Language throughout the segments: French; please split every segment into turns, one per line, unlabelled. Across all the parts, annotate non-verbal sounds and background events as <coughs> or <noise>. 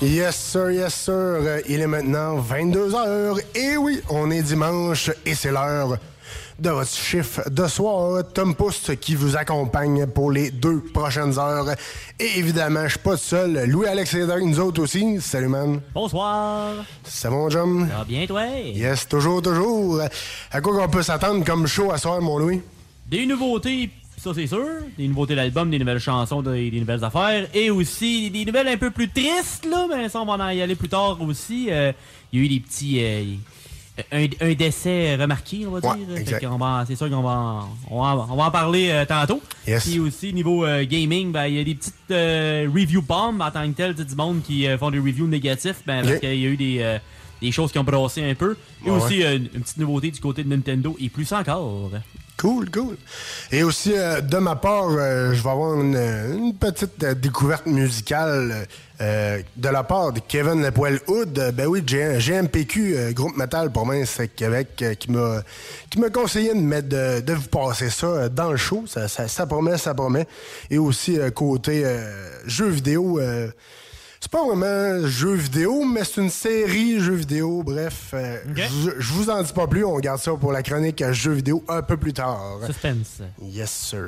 Yes sir, yes sir. Euh, Il est maintenant 22h. Et oui, on est dimanche et c'est l'heure de votre chiffre de soir. Tom Pousse qui vous accompagne pour les deux prochaines heures. Et évidemment, je suis pas seul. Louis-Alex Doug, nous autres aussi. Salut man.
Bonsoir.
C'est bon, Jum?
Ça va bien, toi?
Yes, toujours, toujours. À quoi qu'on peut s'attendre comme show à soir, mon Louis?
Des nouveautés, ça c'est sûr. Des nouveautés d'album, des nouvelles chansons, des, des nouvelles affaires. Et aussi des nouvelles un peu plus tristes, là. Mais ça, on va en y aller plus tard aussi. Euh, Il y a eu des petits. euh, un, un décès remarqué, on va
Ouais,
dire. C'est sûr qu'on va, en- on va, on va en parler euh, tantôt.
Yes.
Puis aussi, niveau euh, gaming, ben, il y a des petites euh, review bombs en tant que tel, tu sais, du monde qui font des reviews négatifs, ben, parce qu'il y a eu des, euh, des choses qui ont brassé un peu. Et
Ouais,
aussi, une petite nouveauté du côté de Nintendo, et plus encore.
Cool, cool. Et aussi, euh, de ma part, euh, je vais avoir une, une petite euh, découverte musicale de la part de Kevin Lepoil Hood. Ben oui, G- GMPQ, groupe metal pour Mince Québec, qui m'a qui m'a conseillé de, mettre de, de vous passer ça dans le show. Ça, ça, ça promet, ça promet. Et aussi, côté jeux vidéo... c'est pas vraiment jeu vidéo, mais c'est une série jeux vidéo. Bref, euh, je, je vous en dis pas plus. On garde ça pour la chronique à jeux vidéo un peu plus tard.
Suspense.
Yes, sir.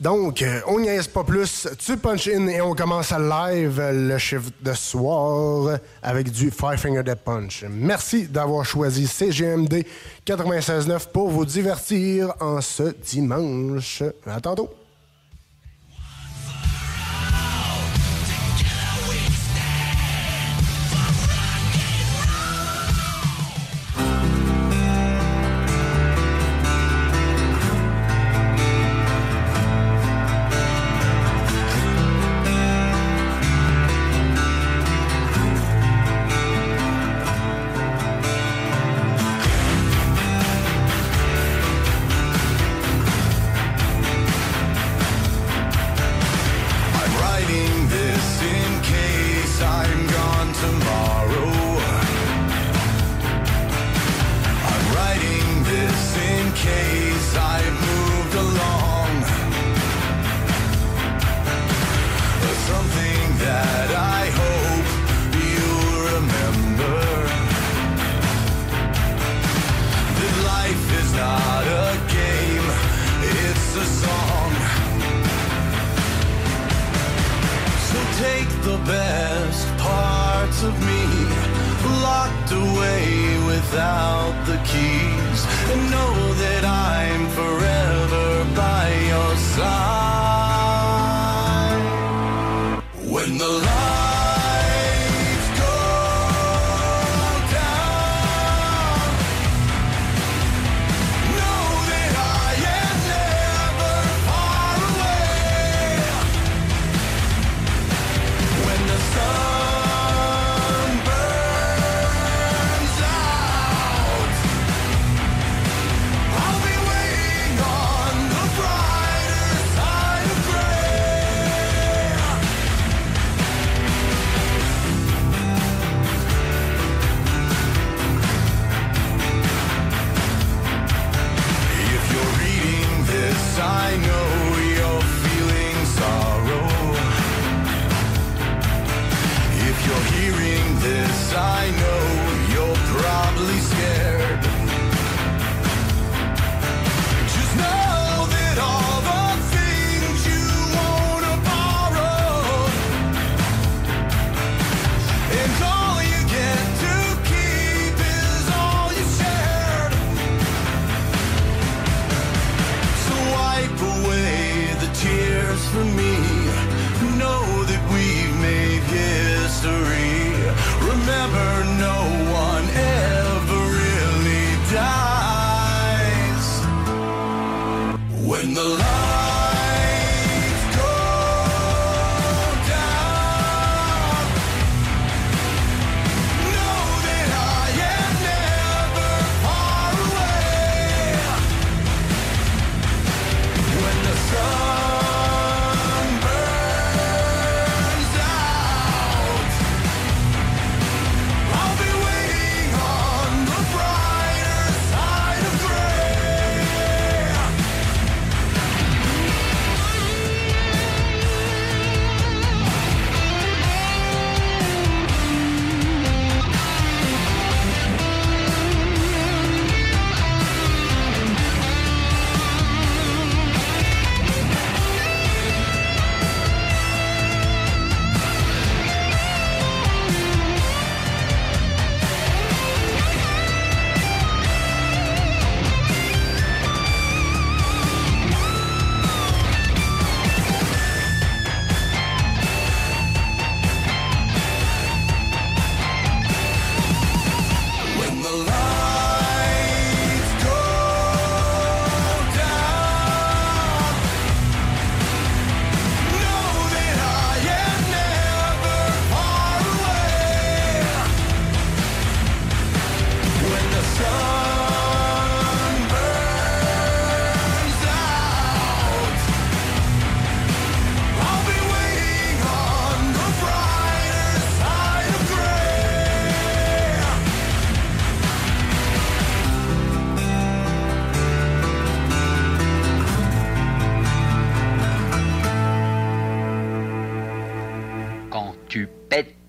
Donc, euh, on n'y reste pas plus. Tu punch in et on commence à live le chiffre de soir avec du Five Finger Death Punch. Merci d'avoir choisi CGMD 96.9 pour vous divertir en ce dimanche. À tantôt.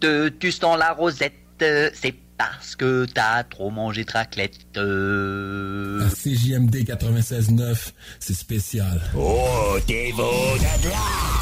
Tu tues dans la rosette, c'est parce que t'as trop mangé de raclette.
Un CJMD 96.9, c'est spécial.
Oh, t'es beau,
de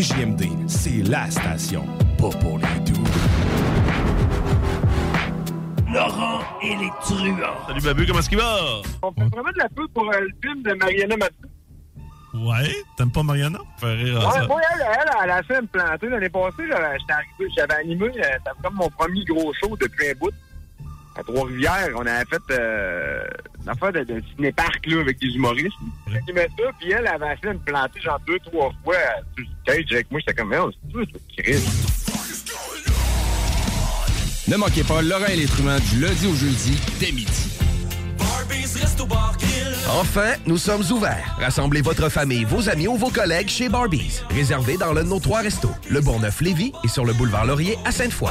CJMD, c'est la station, pas pour les doux.
Laurent et les truands.
Salut Babu, comment est-ce qu'il va?
On fait vraiment de la pub pour euh, le film de Mariana Mathieu.
Ouais, t'aimes pas Mariana? Faire rire à
Ouais,
ça.
moi, elle, elle, elle a fait me planter l'année passée. J'avais j'étais arrivé, j'avais animé, euh, c'était comme mon premier gros show depuis un bout. À Trois-Rivières, on avait fait euh, une affaire de, de ciné-parc là, avec des humoristes. J'animais ça, puis elle avait essayé de me planter genre deux, trois fois euh, sur le stage avec moi. J'étais comme, oh, c'est tout, c'est Chris.
Ne manquez pas Laurent et les truands du lundi au jeudi dès midi.
Enfin, nous sommes ouverts. Rassemblez votre famille, vos amis ou vos collègues chez Barbies. Réservé dans l'un de nos trois restos, le Bourgneuf-Lévis et sur le boulevard Laurier à Sainte-Foy.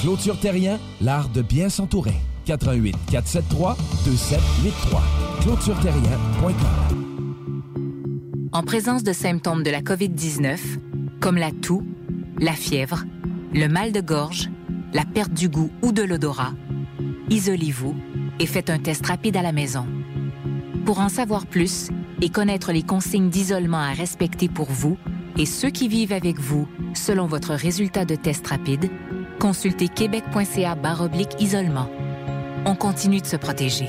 Clôture Terrien, l'art de bien s'entourer. 88 473 2783. clôtureterrien.com.
En présence de symptômes de la COVID-19, comme la toux, la fièvre, le mal de gorge, la perte du goût ou de l'odorat, isolez-vous et faites un test rapide à la maison. Pour en savoir plus et connaître les consignes d'isolement à respecter pour vous et ceux qui vivent avec vous selon votre résultat de test rapide, consultez québec.ca isolement. On continue de se protéger.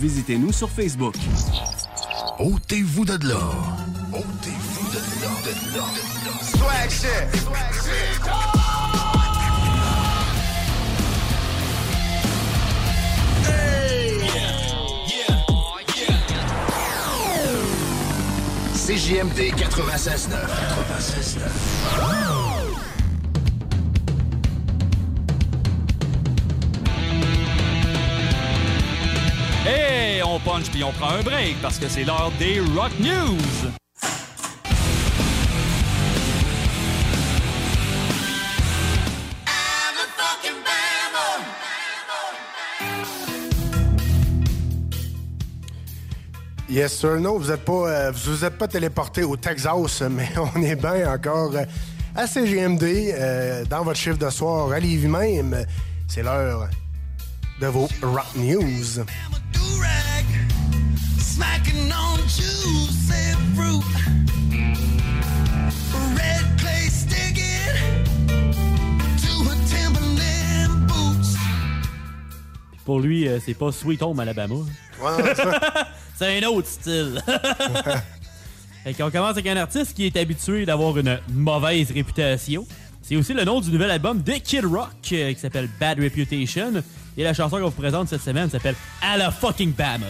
visitez-nous sur Facebook.
Ôtez-vous de là. Ôtez-vous de là. De là.
Swag shit.
CJMD 96.9. 96.9.
Et on punch puis on prend un break parce que c'est l'heure des Rock News.
Yes, sir. Non, vous êtes pas, euh, vous vous êtes pas téléporté au Texas, <laughs> mais on est bien encore euh, à CGMD, euh, dans votre chiffre de soir, à Lévis même. C'est l'heure de vos Rock News.
Pour lui, euh, c'est pas Sweet Home Alabama.
Ouais, <laughs>
c'est un autre style. <laughs> Fait qu'on commence avec un artiste qui est habitué d'avoir une mauvaise réputation. C'est aussi le nom du nouvel album de Kid Rock euh, qui s'appelle Bad Reputation. Et la chanson qu'on vous présente cette semaine s'appelle Alla fucking Bama.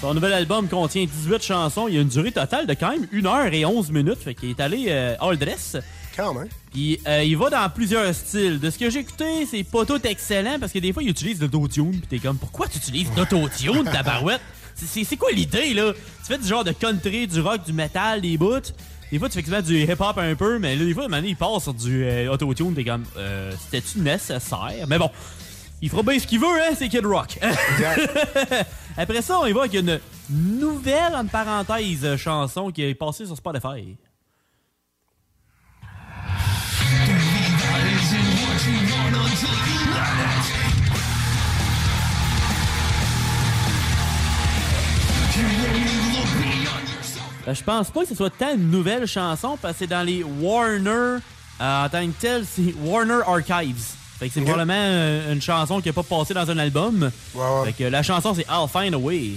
Son nouvel album contient 18 chansons. Il y a une durée totale de quand même 1 heure et 11 minutes. Fait qu'il est allé euh, all dress.
Quand même.
Puis euh, il va dans plusieurs styles. De ce que j'ai écouté, c'est pas tout excellent parce que des fois, il utilise de l'autotune. Puis t'es comme, pourquoi tu utilises de l'autotune, ta barouette? C'est- quoi l'idée, là? Tu fais du genre de country, du rock, du metal, des bouts. Des fois, tu fais quasiment du hip-hop un peu, mais là, des fois, il passe sur du euh, autotune. T'es comme, euh, c'était-tu nécessaire? Mais bon, il fera bien ce qu'il veut, hein? C'est Kid Rock. <laughs> Après ça, on y va avec une nouvelle, en parenthèse, chanson qui est passée sur Spotify. Ben, je pense pas que ce soit tant une nouvelle chanson parce que c'est dans les Warner euh, en tant que tel, c'est Warner Archives. Fait que c'est probablement euh, une chanson qui a pas passé dans un album. Fait que la chanson c'est I'll Find a Way.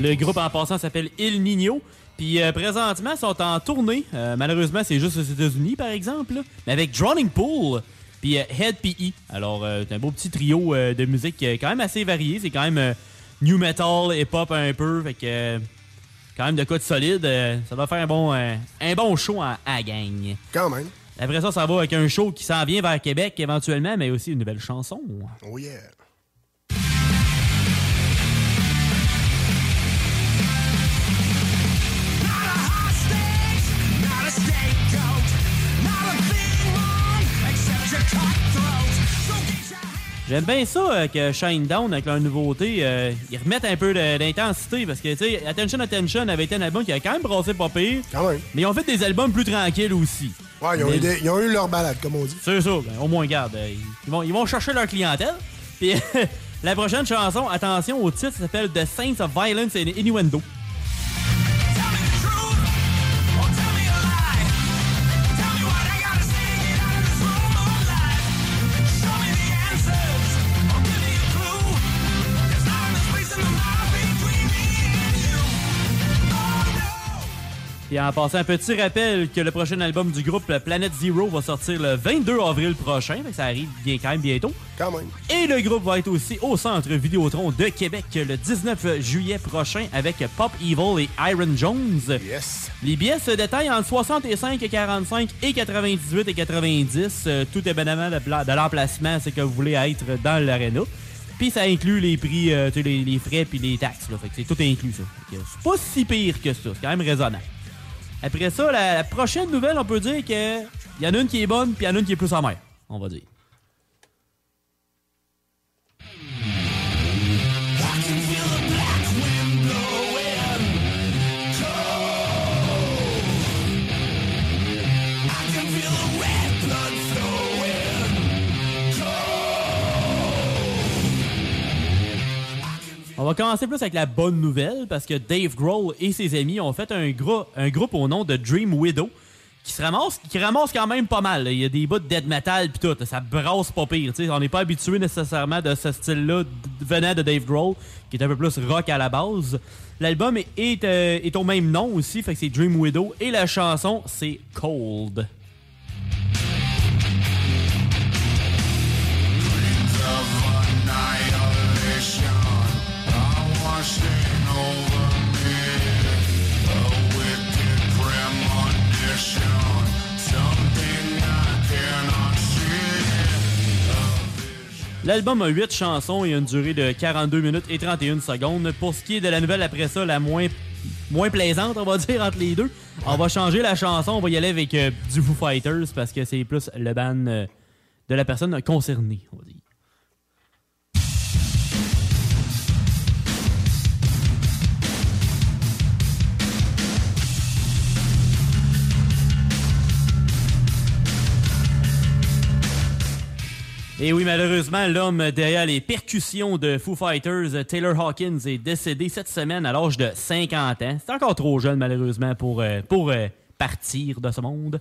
Le groupe en passant s'appelle Il Nino. Puis euh, présentement, ils sont en tournée. Euh, malheureusement, c'est juste aux États-Unis, par exemple. là. Mais avec Drowning Pool. Puis euh, Head PE. Alors, euh, c'est un beau petit trio de musique quand même assez varié. C'est quand même new metal, hip-hop un peu. Fait que, quand même de quoi de solide. Ça va faire un bon, euh, un bon show à, à gang.
Quand même.
Après ça, ça va avec un show qui s'en vient vers Québec éventuellement, mais aussi une nouvelle chanson.
Oh yeah.
J'aime bien ça euh, que Shinedown, avec leur nouveauté, euh, ils remettent un peu d'intensité parce que, tu sais, Attention, Attention avait été un album qui a quand même brassé pas pire. Mais ils ont fait des albums plus tranquilles aussi.
Ouais, ils ont,
Mais-
eu des- ils ont eu leur balade, comme on dit.
C'est ça, ben, au moins, garde. euh, Ils vont, ils vont chercher leur clientèle. Puis <laughs> la prochaine chanson, attention au titre, ça s'appelle The Saints of Violence and Innuendo. Et en passant, un petit rappel que le prochain album du groupe Planet Zero va sortir le 22 avril prochain. Ça arrive bien quand même bientôt.
Quand même.
Et le groupe va être aussi au Centre Vidéotron de Québec le 19 juillet prochain avec Pop Evil et Iron Jones.
Yes.
Les billets se détaillent entre 65 et 45 et 98 et 90. Euh, tout est évidemment de, pla- de l'emplacement, c'est que vous voulez être dans l'aréna. Puis ça inclut les prix, euh, les, les frais puis les taxes. Là. Fait que c'est tout inclus ça. C'est pas si pire que ça. C'est quand même raisonnable. Après ça, la, prochaine nouvelle, on peut dire que y en a une qui est bonne puis il y en a une qui est plus amère. On va dire. Va commencer plus avec la bonne nouvelle parce que Dave Grohl et ses amis ont fait un, un groupe au nom de Dream Widow qui se ramasse, qui ramasse quand même pas mal. Il y a des bouts de dead metal puis tout, ça brasse pas pire. On n'est pas habitué nécessairement de ce style-là venant de Dave Grohl, qui est un peu plus rock à la base. L'album est, est, euh, est au même nom aussi, fait que c'est Dream Widow et la chanson c'est Cold. L'album a 8 chansons et une durée de 42 minutes et 31 secondes. Pour ce qui est de la nouvelle après ça, la moins, moins plaisante, on va <laughs> dire, entre les deux, on va changer la chanson. On va y aller avec euh, du Foo Fighters parce que c'est plus le band euh, de la personne concernée, on va dire. Et oui, malheureusement, l'homme derrière les percussions de Foo Fighters, Taylor Hawkins, est décédé cette semaine à l'âge de 50 ans. C'est encore trop jeune, malheureusement, pour, euh, pour euh, partir de ce monde.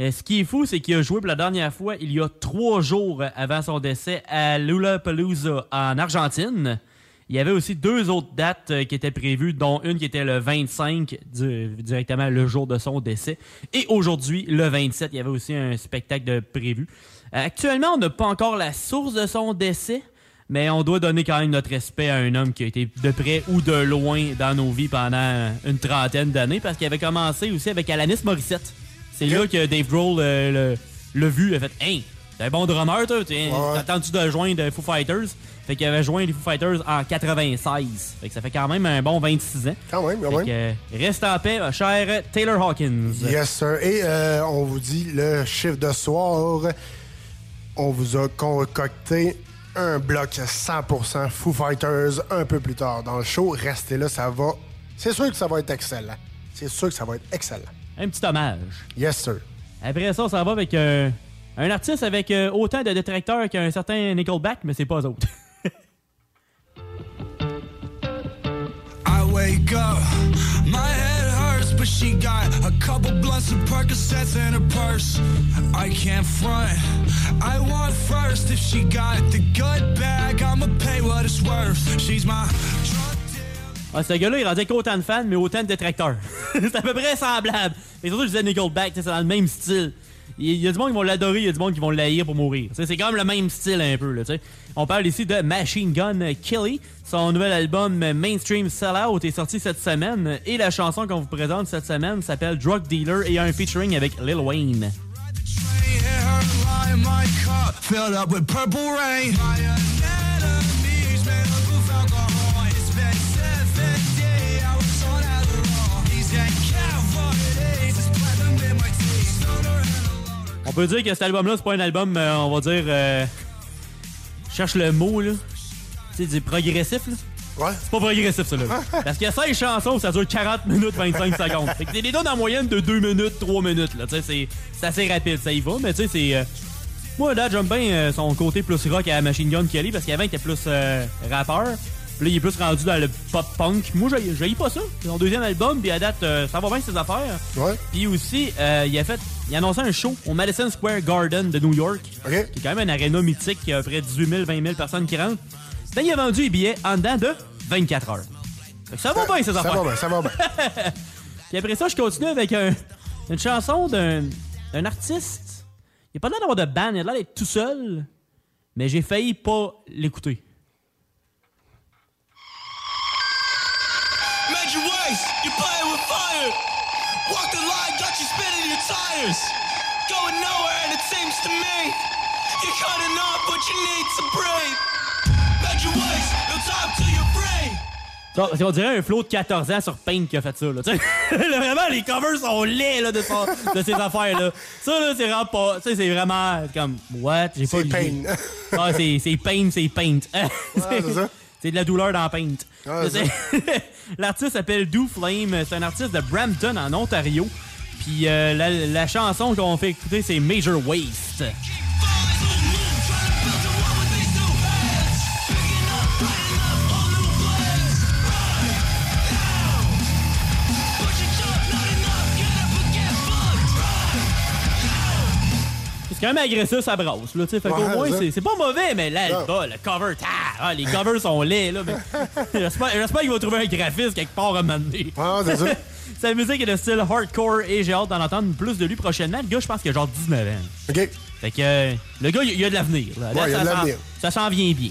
Euh, ce qui est fou, c'est qu'il a joué pour la dernière fois il y a trois jours avant son décès à Lollapalooza en Argentine. Il y avait aussi deux autres dates qui étaient prévues, dont une qui était le 25, du- directement le jour de son décès. Et aujourd'hui, le 27, il y avait aussi un spectacle de prévu. Euh, Actuellement, on n'a pas encore la source de son décès, mais on doit donner quand même notre respect à un homme qui a été de près ou de loin dans nos vies pendant une trentaine d'années, parce qu'il avait commencé aussi avec Alanis Morissette. C'est là que Dave Grohl euh, l'a vu, il a fait « Hey, t'es un bon drummer, toi, t'attends-tu de joindre Foo Fighters? » Fait qu'il avait joint les Foo Fighters en 96. Fait que ça fait quand même un bon 26 ans.
Quand même, quand
Fait
même.
que, euh, reste en paix, ma chère Taylor Hawkins.
Yes, sir. Et euh, on vous dit le chiffre de soir. On vous a concocté un bloc 100% Foo Fighters un peu plus tard dans le show. Restez là, ça va. C'est sûr que ça va être excellent. C'est sûr que ça va être excellent.
un petit hommage.
Yes, sir.
Après ça, s'en va avec euh, un artiste avec euh, autant de détracteurs qu'un certain Nickelback, mais c'est pas eux autres. <laughs>
I wake up, my head but she got a couple blunts and Percocets in her purse. I can't front, I want first. If she got the good bag, I'ma pay what it's worth. She's my
Ah, ce gars-là, il rendait qu'autant de fans, mais autant de détracteurs. <laughs> c'est à peu près semblable. Mais surtout, je disais Nickelback, c'est dans le même style. Il y a du monde qui vont l'adorer, il y a du monde qui vont l'haïr pour mourir. C'est même le même style un peu. Là, tu sais. On parle ici de Machine Gun Kelly. Son nouvel album Mainstream Sellout est sorti cette semaine. Et la chanson qu'on vous présente cette semaine s'appelle Drug Dealer et a un featuring avec Lil Wayne.
hit her lie in my cup, filled up with purple rain. My enemies made up with alcohol. It's been 70 hours on
peut dire que cet album-là, c'est pas un album, euh, on va dire. euh, cherche le mot, là. Tu sais, du progressif, là.
Ouais.
C'est pas progressif, ça, là. <laughs> Parce qu'il y a 16 chansons, ça dure 40 minutes, 25 secondes. Fait que c'est des donnes en moyenne de 2 minutes, 3 minutes, là. Tu sais, c'est- c'est assez rapide, ça y va, mais tu sais, c'est. euh, Moi, là, j'aime bien euh, son côté plus rock à Machine Gun Kelly, parce qu'avant, il était plus euh, rappeur. Puis là, il est plus rendu dans le pop-punk. Moi, j'ai pas ça. C'est son deuxième album, puis à date, euh, ça va bien ses affaires.
Ouais.
Puis aussi, euh, il a fait, il a annoncé un show au Madison Square Garden de New York, qui est quand même un aréna mythique qui a à peu près 18 000, 20 000 personnes qui rentrent. Ben, il a vendu les billets en dedans de 24 heures. Fait que ça va bien,
Ça
affaires.
va bien, ça va bien. <laughs>
Puis après ça, je continue avec un- une chanson d'un artiste. Il a pas l'air d'avoir de band, il a l'air d'être tout seul, mais j'ai failli pas l'écouter.
Waste, you playing with fire. Walk the line, got you spinning your tires. Going nowhere, and it seems to me you're cutting off, but you need to breathe. Major waste, no time till you're free.
Ça, on dirait un flow de 14 ans sur Paint qui a fait ça. Là, <laughs> tu sais. Là, vraiment, les covers sont laids là, de, son- de ces affaires-là. Ça, là, c'est vraiment pas. Tu sais, c'est vraiment comme. What? J'ai pas
C'est
lu.
Pain.
Ah, c'est c'est Paint, c'est Paint.
c'est ça.
C'est de la douleur dans Paint.
Ouais,
C'est- <laughs> L'artiste s'appelle Do Flame. C'est un artiste de Brampton, en Ontario. Puis euh, la, la chanson qu'on fait écouter, c'est Major Waste. C'est quand même agressif, ça brasse. Là, tu sais. fait
Ouais,
moins,
ça.
c'est c'est pas mauvais, mais là,
Non.
bah, le cover, ah, les covers sont laids. Là, mais <laughs> j'espère j'espère qu'il va trouver un graphiste quelque part à un moment donné.
Ouais, c'est ça. <laughs>
Sa musique est de style hardcore et j'ai hâte d'en entendre plus de lui prochainement. Le gars, je pense qu'il a genre 19 ans.
OK.
Fait que euh, le gars, il il a de l'avenir. là. Là,
Ouais, il a de
s'en-
l'avenir.
Ça s'en vient bien.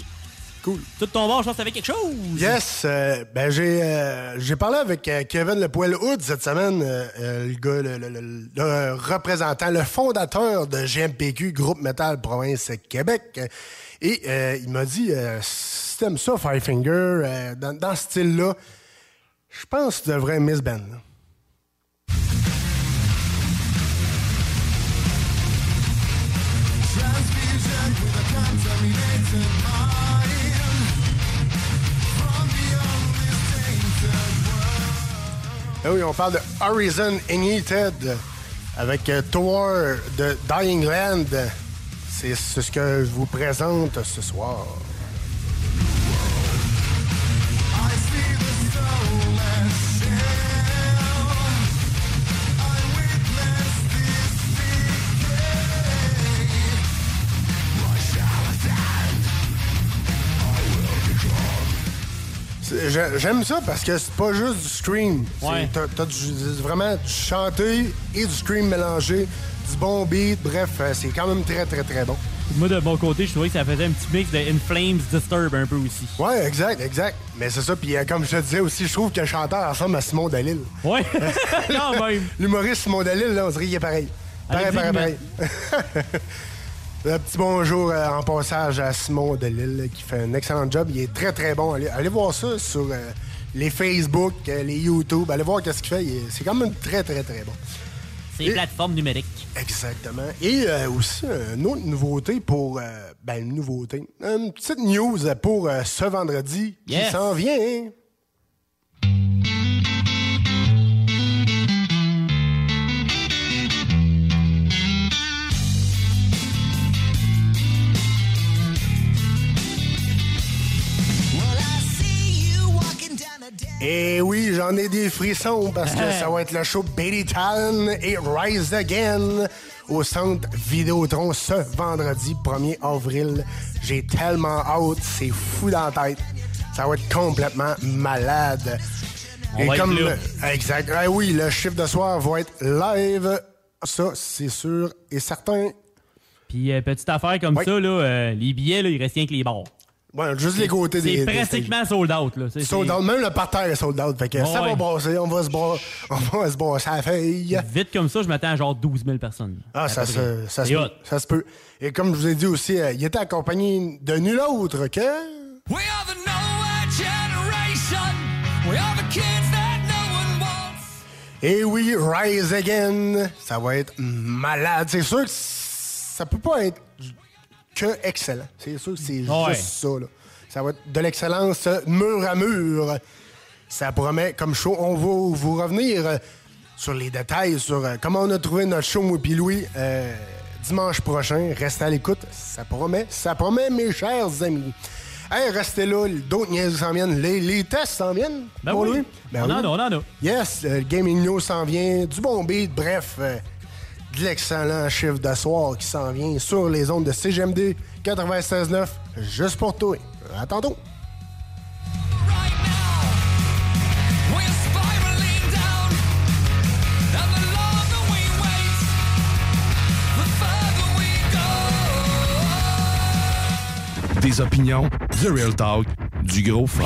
Cool.
Tout ton bord, je pense que t'avais quelque chose.
Yes, euh, ben j'ai euh, j'ai parlé avec euh, Kevin Le Poil Hood cette semaine, euh, euh, le gars, le, le- le- le représentant, le fondateur de GMPQ, Groupe Metal Province Québec. Et euh, il m'a dit, euh, si t'aimes ça, Five Finger, euh, dans, dans ce style-là, je pense que tu devrais Miss Ben. là.
Transfusion with a
Ah oui, on parle de Horizon Ignited avec euh, Tour de Dying Land. C'est c'est ce que je vous présente ce soir. J'aime ça parce que c'est pas juste du scream.
Ouais.
T'as t'as du- vraiment du chanté et du scream mélangé, du bon beat. Bref, euh, c'est quand même très, très, très bon.
Moi, de mon côté, je trouvais que ça faisait un petit mix de In Flames Disturb un peu aussi.
Ouais, exact, exact. Mais c'est ça. Puis euh, comme je te disais aussi, je trouve que le chanteur ressemble à Simon Dalil.
Ouais, <laughs> quand même. <laughs>
L'humoriste Simon Dalil, là, on dirait qu'il est pareil. Pareil, pareil, pareil. <laughs> Un petit bonjour euh, en passage à Simon Delille qui fait un excellent job. Il est très très bon. Allez, allez voir ça sur euh, les Facebook, euh, les YouTube. Allez voir qu'est-ce qu'il fait. C'est quand même très très très bon.
C'est
Et-
plateforme numérique.
Exactement. Et euh, aussi, une autre nouveauté pour. euh, ben, une nouveauté. Une petite news pour euh, ce vendredi
Yes.
qui s'en vient. hein. Et oui, j'en ai des frissons parce que ça va être le show Baby Talon et Rise Again au centre Vidéotron ce vendredi 1er avril. J'ai tellement hâte, c'est fou dans la tête. Ça va être complètement malade.
On va être là.
Exact. Ah oui, le chiffre de soir va être live. Ça, c'est sûr et certain.
Puis, euh, petite affaire comme ça, là, euh, les billets, là, il reste rien que les bars.
Ouais, juste les côtés des.
C'est
des
pratiquement sold out. Là. C'est-
Sold out. Même le parterre est sold out. Fait que
Ouais,
ça va
ouais.
brasser. On va se brasser. <laughs> On va se brasser à la feuille.
Vite comme ça, je m'attends à genre 12 000 personnes.
Ah, ça, se, ça, se ça se peut. Et comme je vous ai dit aussi, euh, il était accompagné de nul autre que.
We are the nowhere generation. We are the kids that no one wants.
Et oui, Rise Again. Ça va être malade. C'est sûr que ça peut pas être que excellent. C'est sûr que c'est
Ouais.
juste ça. Là. Ça va être de l'excellence mur à mur. Ça promet, comme show, on va vous revenir euh, sur les détails, sur euh, comment on a trouvé notre show, moi puis Louis, euh, dimanche prochain. Restez à l'écoute. Ça promet, ça promet, mes chers amis. Hey, restez là, d'autres niaises s'en viennent. Les, les tests s'en viennent.
Ben oui.
Louis? Ben
On
oui.
en a, on en a.
Yes, le Gaming News s'en vient, du bon beat, bref, euh, de l'excellent chiffre de soir qui s'en vient sur les ondes de CGMD 96.9, juste pour toi. À tantôt.
Des opinions, The Real Talk, du gros fun.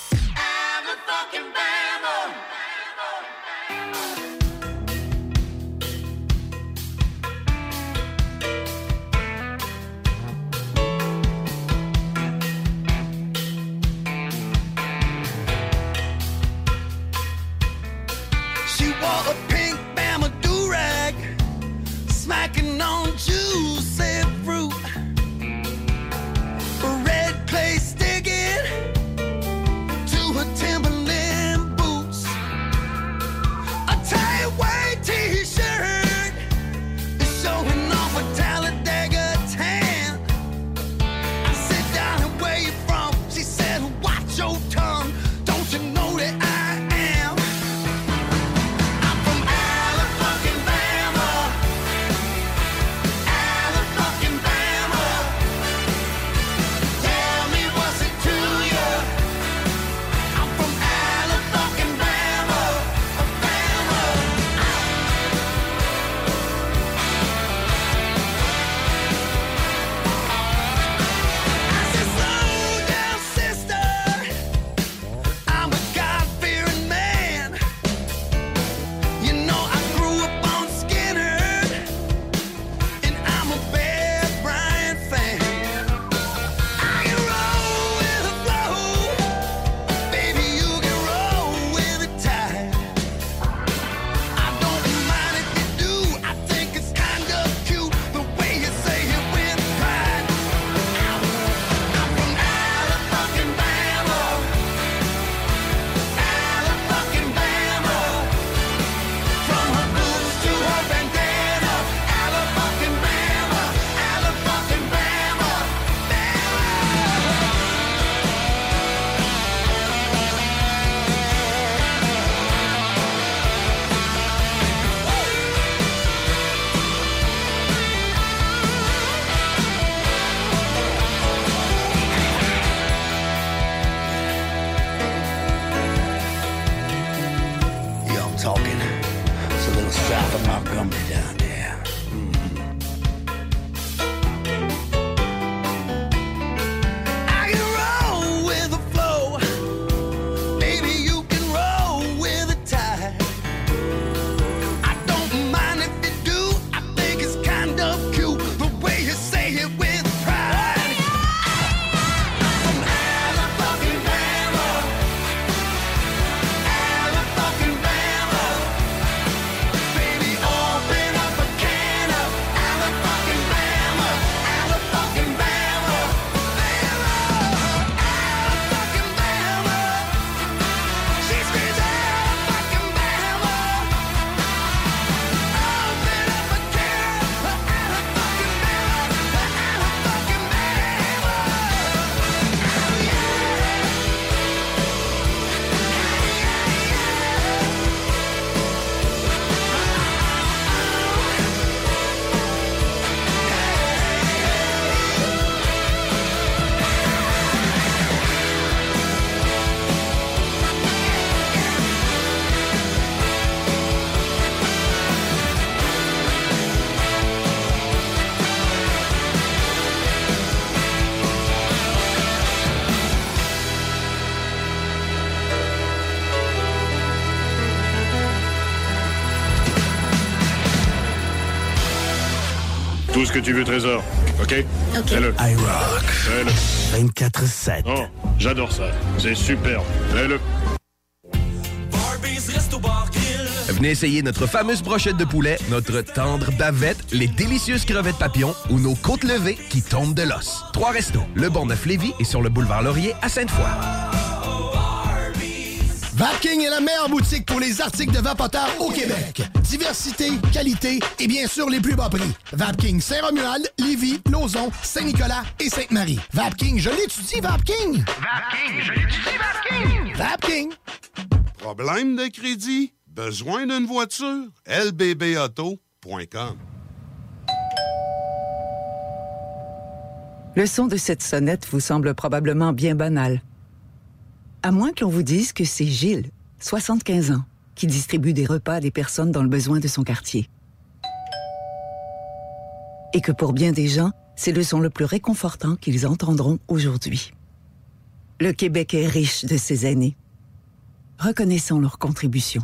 Ce que tu veux, Trésor. OK?
OK.
Fais-le.
I rock.
Fais-le.
24-7.
Oh, j'adore ça. C'est superbe. Fais-le.
Venez essayer notre fameuse brochette de poulet, notre tendre bavette, les délicieuses crevettes papillons ou nos côtes levées qui tombent de l'os. Trois restos, le Bonneuf-Lévis et sur le boulevard Laurier à Sainte-Foy.
Vapking est la meilleure boutique pour les articles de vapoteurs au Québec. Diversité, qualité et bien sûr les plus bas prix. Vapking Saint-Romuald, Lévis, Lauson, Saint-Nicolas et Sainte-Marie. Vapking, je l'étudie, Vapking!
Vapking, je l'étudie, Vapking!
Vapking!
Problème de crédit? Besoin d'une voiture? lbbauto.com
Le son de cette sonnette vous semble probablement bien banal. À moins que l'on vous dise que c'est Gilles, 75 ans, qui distribue des repas à des personnes dans le besoin de son quartier. Et que pour bien des gens, c'est le son le plus réconfortant qu'ils entendront aujourd'hui. Le Québec est riche de ces années. Reconnaissons leur contribution.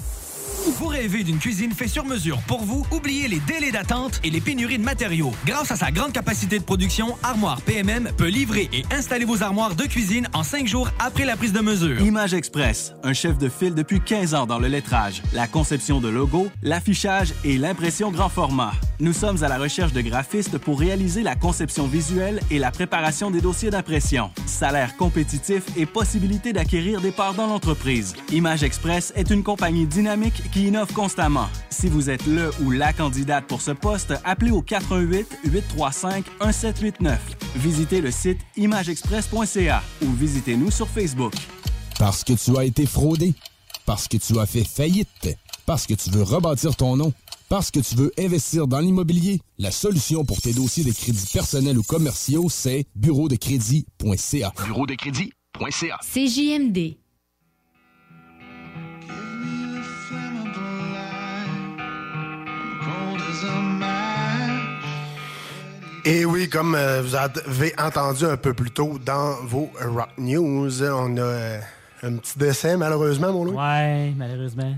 Vous rêvez d'une cuisine faite sur mesure pour vous? Oubliez les délais d'attente et les pénuries de matériaux. Grâce à sa grande capacité de production, Armoire PMM peut livrer et installer vos armoires de cuisine en cinq jours après la prise de mesure.
Image Express, un chef de file depuis 15 ans dans le lettrage, la conception de logos, l'affichage et l'impression grand format. Nous sommes à la recherche de graphistes pour réaliser la conception visuelle et la préparation des dossiers d'impression. Salaire compétitif et possibilité d'acquérir des parts dans l'entreprise. Image Express est une compagnie dynamique qui innove constamment. Si vous êtes le ou la candidate pour ce poste, appelez au 88 835 1789. Visitez le site imageexpress.ca ou visitez-nous sur Facebook.
Parce que tu as été fraudé. Parce que tu as fait faillite. Parce que tu veux rebâtir ton nom. Parce que tu veux investir dans l'immobilier. La solution pour tes dossiers de crédits personnels ou commerciaux, c'est bureau de crédit.ca.
Bureau de crédit.ca.
CJMD.
Et oui, comme euh, vous avez entendu un peu plus tôt dans vos Rock News, on a euh, un petit décès, malheureusement, mon loup.
Ouais, malheureusement.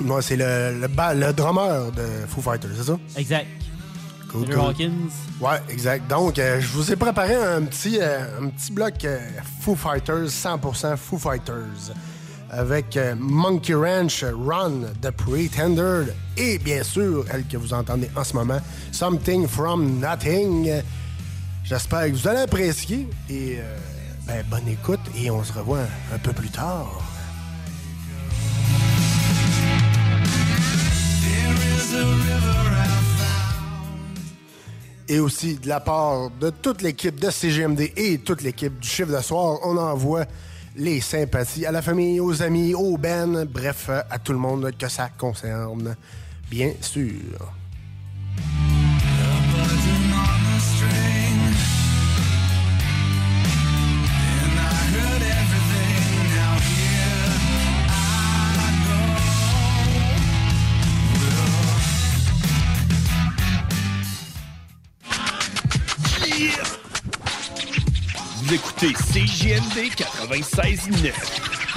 Moi, c'est le, le, le drummer de Foo Fighters, c'est ça?
Exact.
Cool, cool.
Hawkins.
Ouais, exact. Donc, euh, je vous ai préparé un petit, euh, un petit bloc Foo Fighters, 100% Foo Fighters, avec euh, Monkey Ranch, Run, The Pretender, et bien sûr, elle que vous entendez en ce moment, Something From Nothing. J'espère que vous allez apprécier, et euh, ben, bonne écoute, et on se revoit un, un peu plus tard. Et aussi de la part de toute l'équipe de CGMD et toute l'équipe du chiffre de soir, on envoie les sympathies à la famille, aux amis, aux Ben, bref, à tout le monde que ça concerne, bien sûr.
Vous écoutez CJMD 96.9.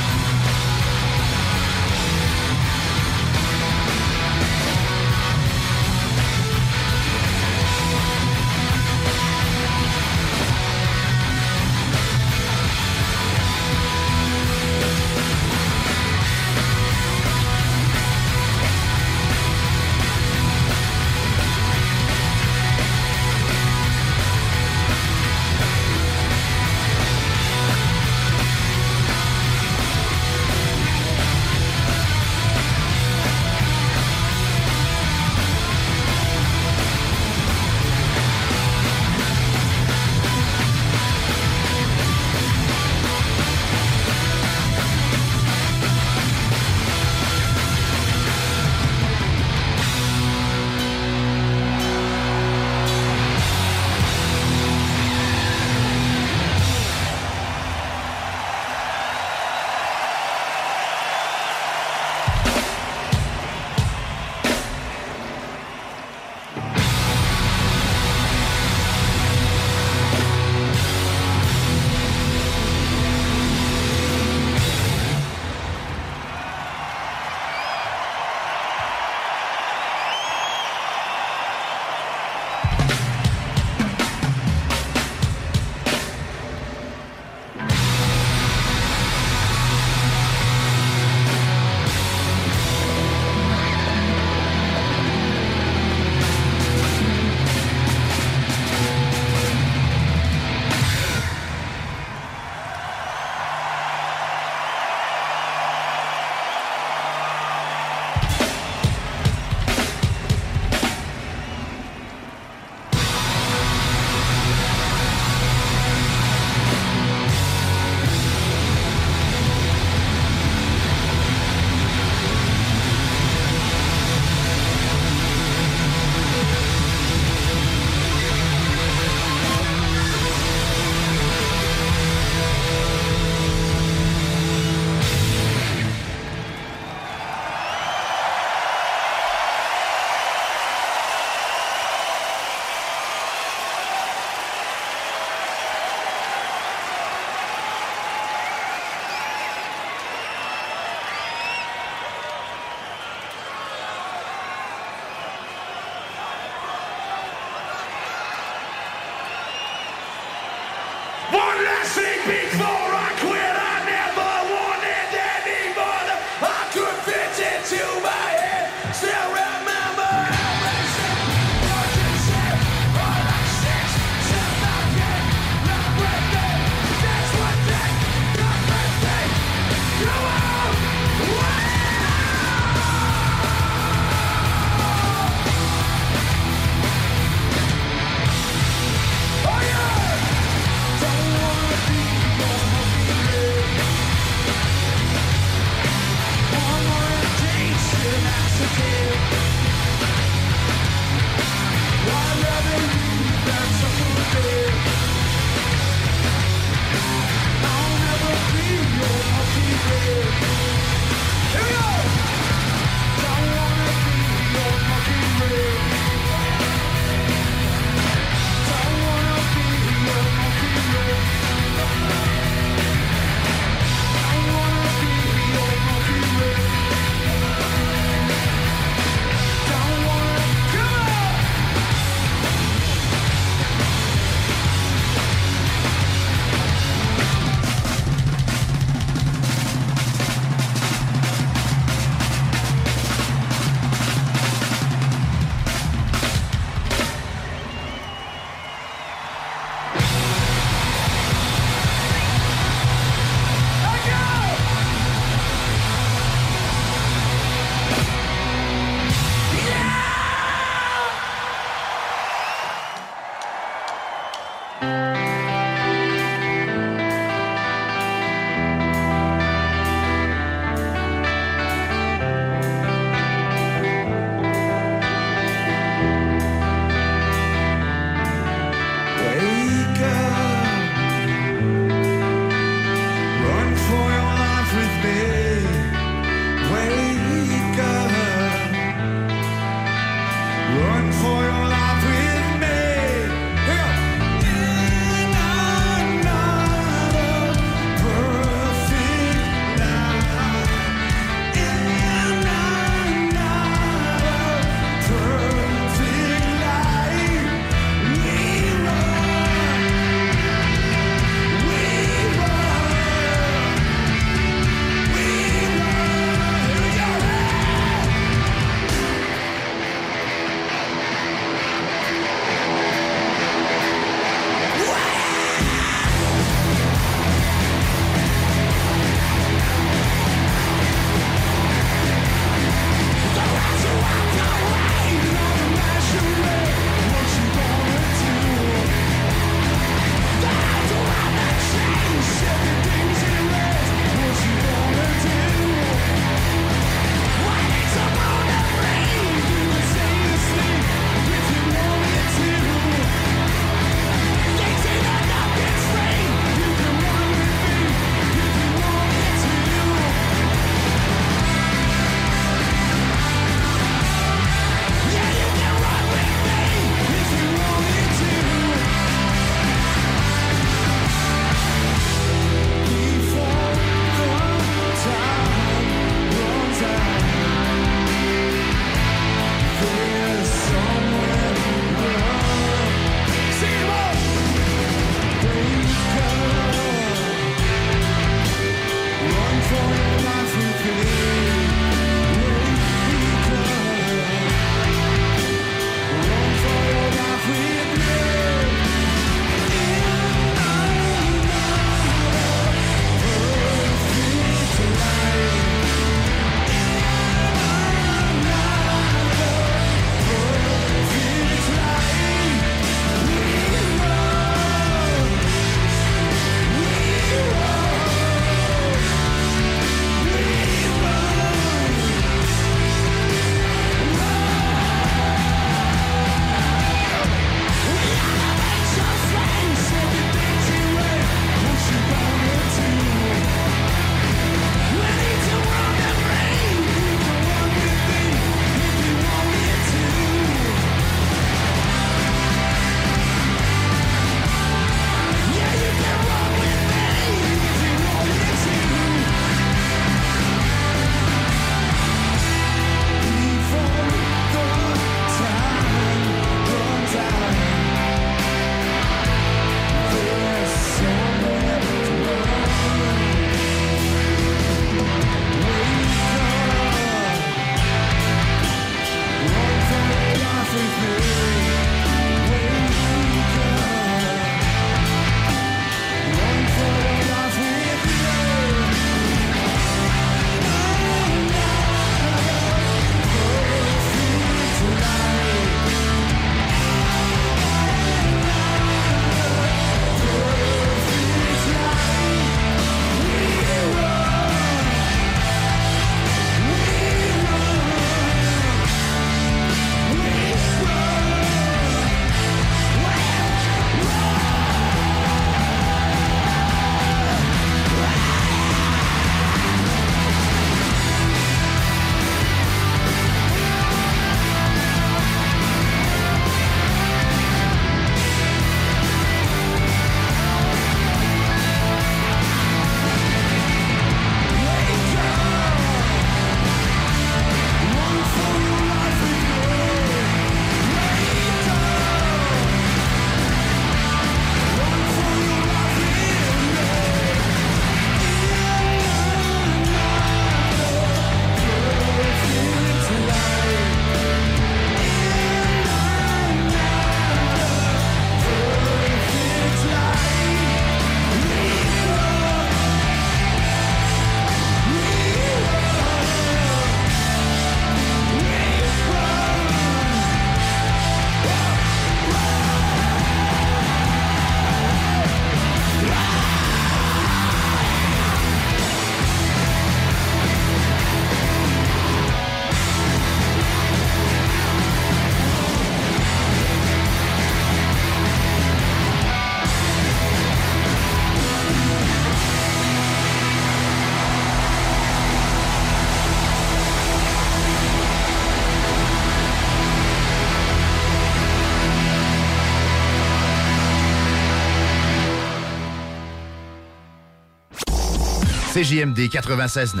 CJMD 96.9.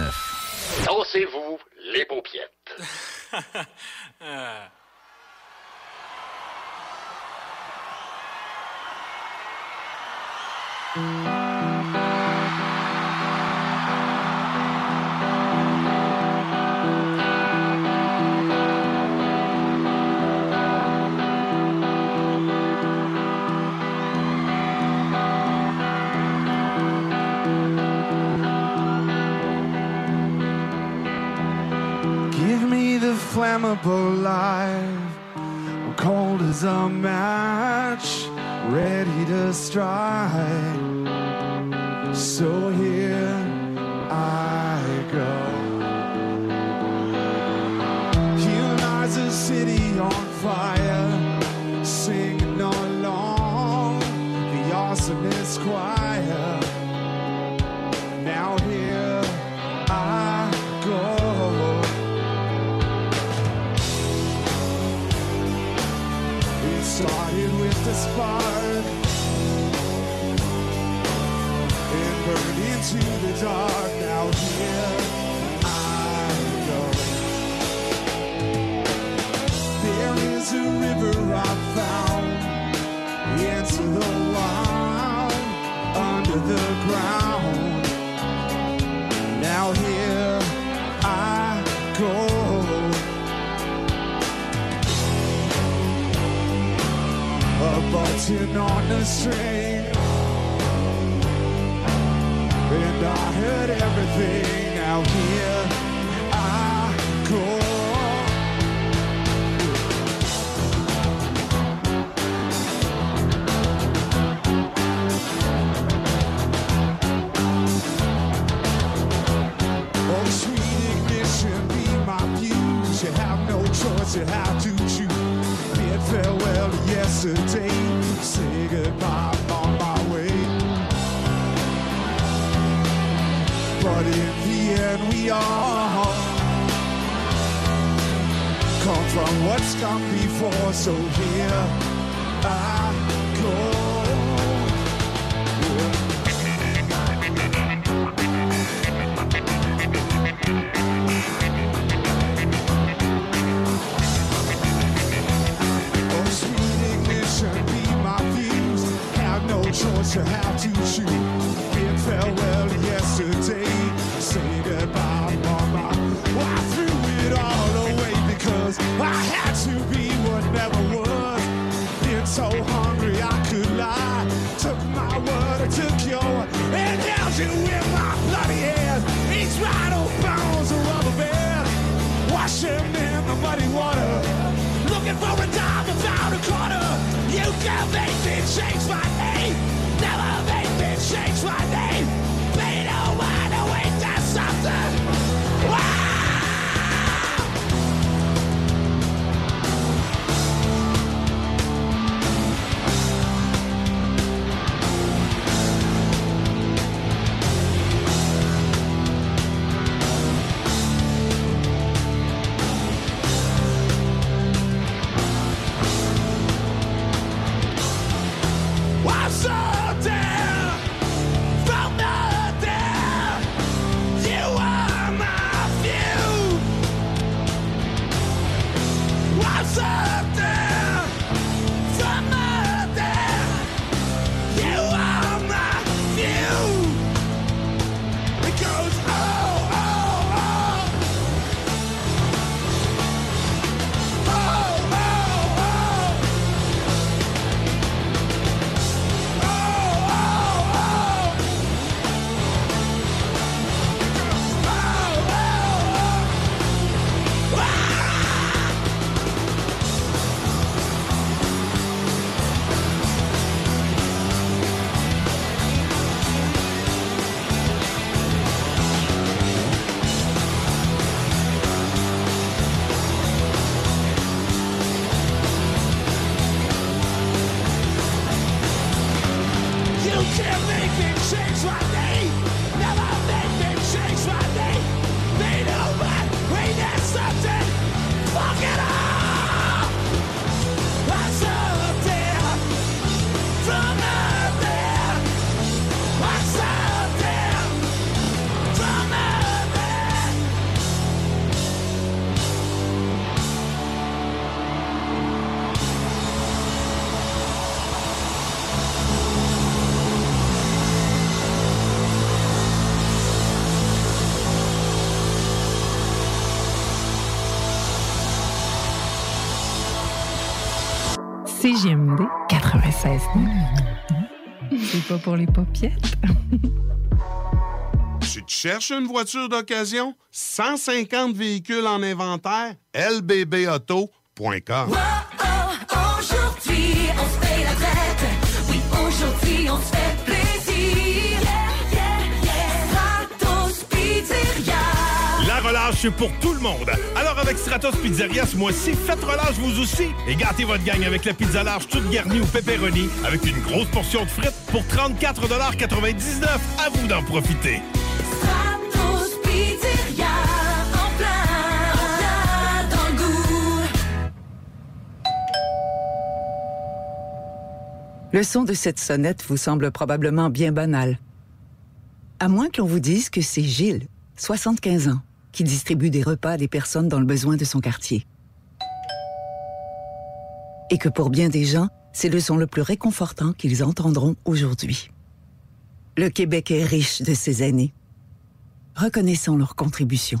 Dansez-vous les paupiètes. <laughs>
up alive. I'm cold as a match, ready to strike. So to the ground. Now here I go. A button on a string. And I heard everything. Now here I go. teach you how to choose. Bid farewell to yesterday. Say goodbye on my way. But in the end, we all come from what's come before. So here.
CJMD 96. C'est pas pour les.
Si <laughs> tu cherches une voiture d'occasion, 150 véhicules en inventaire, lbbauto.com.
Pour tout le monde. Alors avec Stratos Pizzeria, ce mois-ci, faites relâche vous aussi. Et gâtez votre gang avec la pizza large toute garnie au pepperoni avec une grosse portion de frites pour 34,99 À vous d'en profiter.
Stratos Pizzeria. En plein, en plein dans le goût.
Le son de cette sonnette vous semble probablement bien banal. À moins que l'on vous dise que c'est Gilles, 75 ans, qui distribue des repas à des personnes dans le besoin de son quartier. Et que pour bien des gens, c'est le son le plus réconfortant qu'ils entendront aujourd'hui. Le Québec est riche de ses aînés. Reconnaissons leur contribution.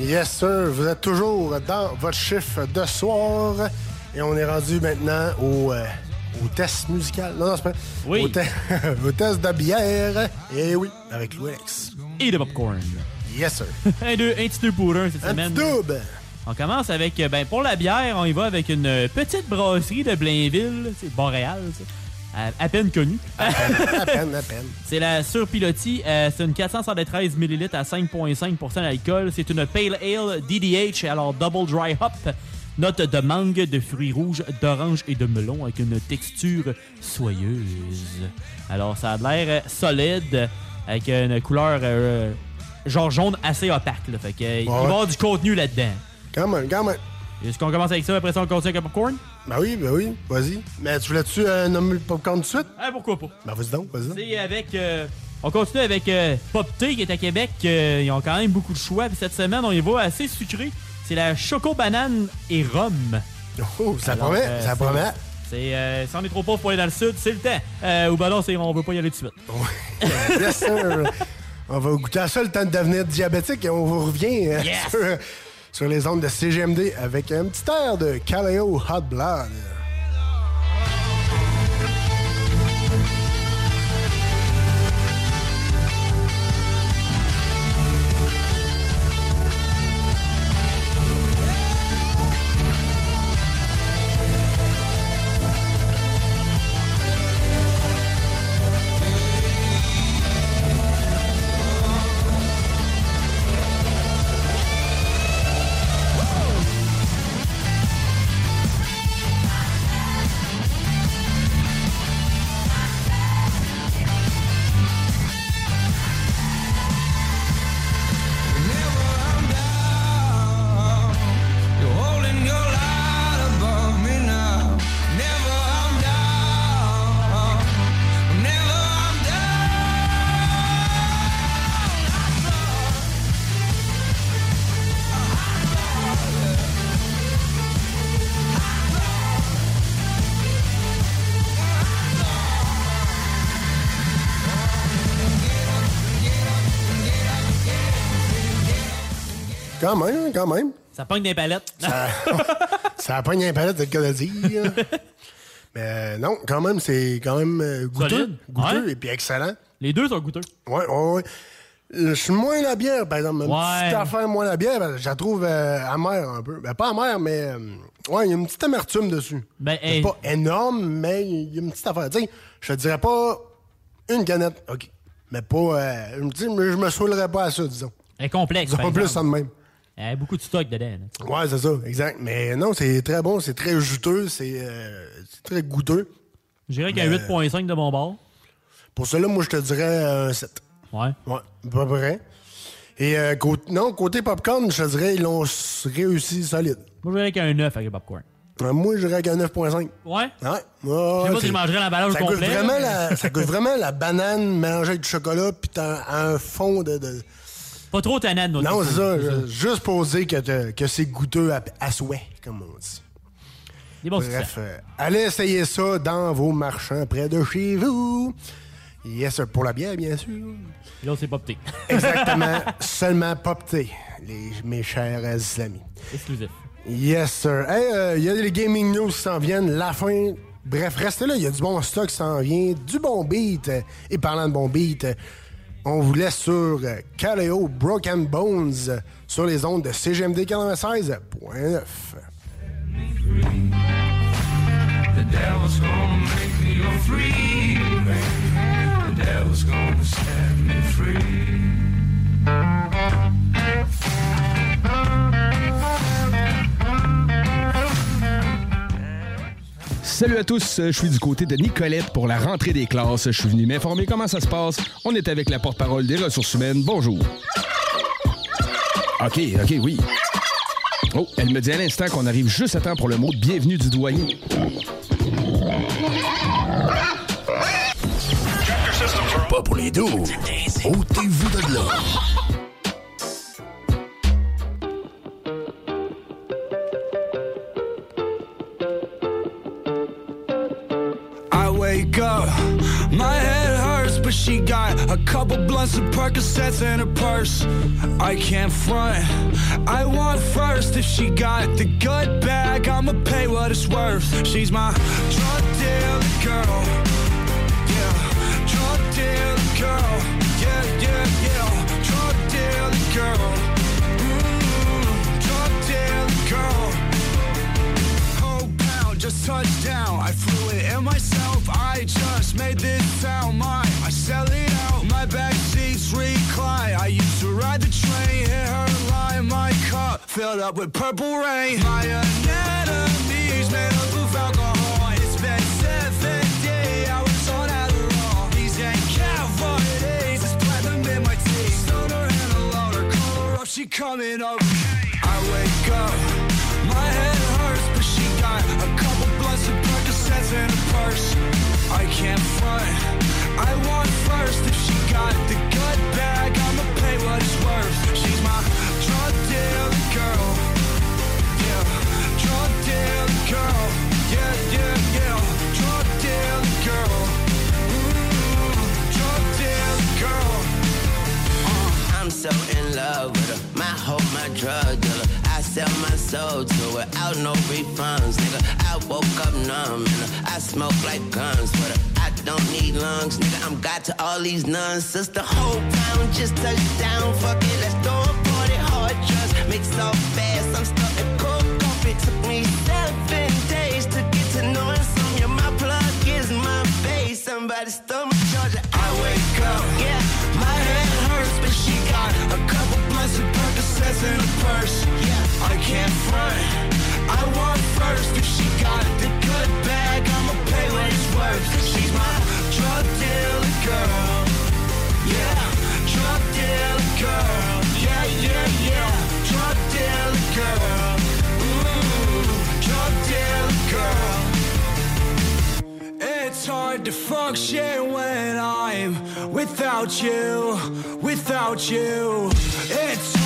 Yes, sir. Vous êtes toujours dans votre chiffre de soir. Et on est rendu maintenant au, euh, au test musical. Non, non, c'est pas.
Oui.
Au, te- <laughs> au test de bière. Et oui, avec Louis.
Et de popcorn.
Yes, sir. <laughs>
un, deux, un petit deux pour un cette
Un
semaine.
double.
On commence avec, euh, ben, pour la bière, on y va avec une petite brasserie de Blainville, c'est Boréal, ça. à, à peine connue.
À peine, à peine. <laughs>
C'est la Surpilotis, euh, c'est une 473 ml à 5,5% d'alcool. C'est une Pale Ale DDH, alors Double Dry Hop. Note de mangue, de fruits rouges, d'orange et de melon avec une texture soyeuse. Alors ça a l'air euh, solide avec une couleur euh, genre jaune assez opaque. Là. Fait que, euh, il va y avoir du contenu là-dedans.
Quand même, quand même.
Est-ce qu'on commence avec ça, après ça on continue avec le popcorn?
Ben oui, ben oui, vas-y. Mais tu voulais-tu euh, nommer le popcorn tout de suite?
Ah, pourquoi pas?
Ben vas-y donc, vas-y.
C'est avec. euh, on continue avec euh, Pop Tea qui est à Québec. Euh, ils ont quand même beaucoup de choix. Puis cette semaine, on y va assez sucré. C'est la Choco Banane et Rhum.
Oh, ça
Alors,
promet,
euh,
ça
c'est-
promet.
C'est, euh, si on est trop pauvre pour aller dans le sud, c'est le temps. Euh, ou ben non, c'est, on veut pas y aller tout de suite. <laughs>
yes, sir. On va goûter à ça le temps de devenir diabétique et on vous revient euh,
Yes.
sur, sur les ondes de CGMD avec un petit air de Caleo Hot Blood. Quand même, quand même.
Ça pogne des palettes.
Ça, <laughs> ça pogne un palette, c'est le cas de dire. Mais euh, non, quand même, c'est quand même euh, goûteux.
Solide.
Goûteux
Ouais.
et puis excellent.
Les deux sont goûteux.
Ouais, ouais, ouais. Je suis moins la bière, par exemple. Une
Ouais.
petite affaire moins la bière, je la trouve euh, amère un peu. Ben, pas amère, mais euh, ouais, il y a une petite amertume dessus.
Ben,
C'est
hey.
pas énorme, mais il y a une petite affaire. Je te dirais pas une canette, OK. Mais pas. euh, je me saoulerais pas à ça, disons.
Elle est complexe.
Disons
par
plus ça de même.
Il y a beaucoup de stock dedans. là.
Ouais, c'est ça, exact. Mais non, c'est très bon, c'est très juteux, c'est euh, très goûteux.
Je dirais qu'il y a
Mais-
8.5 de mon bord.
Pour cela, moi, je te dirais euh, un 7.
Ouais.
Ouais, à peu près. Et euh, côté, non, côté popcorn, je te dirais, ils l'ont réussi solide.
Moi, je dirais qu'il y a un 9 avec le popcorn.
Euh, moi, je dirais qu'un 9.5.
Ouais?
Ouais.
Je sais pas si je mangerais l'emballage
ça goûte
complet,
Vraiment
là, mais-
la, ça goûte vraiment la banane mélangée avec du chocolat, puis t'as un fond de. de-
Pas trop tannant de notre
Non, c'est ça. je- Juste pour dire que, c'est goûteux à, à souhait, comme on dit.
Des bons
Bref,
succès.
euh, allez essayer ça dans vos marchands près de chez vous. Yes, sir, pour la bière, bien sûr.
Là, c'est pas <laughs> petit.
Exactement. Seulement pop thé, les, mes chers amis.
Exclusif.
Yes, sir. Hey, euh, il y a des gaming news qui s'en viennent. La fin. Bref, restez là. Il y a du bon stock qui s'en vient. Du bon beat. Et parlant de bon beat, on vous laisse sur Kaleo Broken Bones sur les ondes de CGMD 96.9.
The
Salut à tous, je suis du côté de Nicolette pour la rentrée des classes. Je suis venu m'informer comment ça se passe. On est avec la porte-parole des ressources humaines. Bonjour. OK, OK, oui. Oh, elle me dit à l'instant qu'on arrive juste à temps pour le mot bienvenue du doyen.
Pas pour les dos. Ôtez-vous de là.
Couple blunts of Percocets in her purse. I can't front, I want first. If she got the good bag, I'ma pay what it's worth. She's my drug dealer girl, yeah, drug dealer girl, pound just touched down. I flew it in myself. I just made this sound mine. I sell it out. My back seats recline. I used to ride the train, hit her line. My cup filled up with purple rain. My enemies made up of alcohol. It's been seven days. I was on Adderall. These ain't cowboy days. It's platinum in my teeth. Stoner and a loader. Call her up. She coming over. I wake up. My head hurts, but she got a couple her purse. I can't front. I want first. If she got the good bag, I'ma pay what it's worth. She's my drug dealer girl. Yeah, drug dealer girl. Yeah, yeah, yeah. Drug dealer girl. Mm, drug dealer girl.
Uh, I'm so in love with her. My hope, my drug dealer. I sell my soul to her. Out no refunds, nigga. I woke up numb and I smoke like guns but. I don't need lungs, nigga. I'm got to all these nuns. Sister, whole town just touched down. Fuck it, let's throw a party. Hard trust, mix so fast. I'm stuck in coke off. It took me seven days to get to knowing some. Yeah, my plug is my face. Somebody stole my charger. I wake up, yeah.
My head hurts, but she got a couple blunts of Percocets in her purse. Yeah, I can't front. I want first. If she got the good bag, I'ma pay what it's worth. She's my drug dealer girl. Yeah, drug dealer girl. Yeah, yeah, yeah. Drug dealer girl. Ooh, drug dealer girl. It's hard to function when I'm without you, without you. It's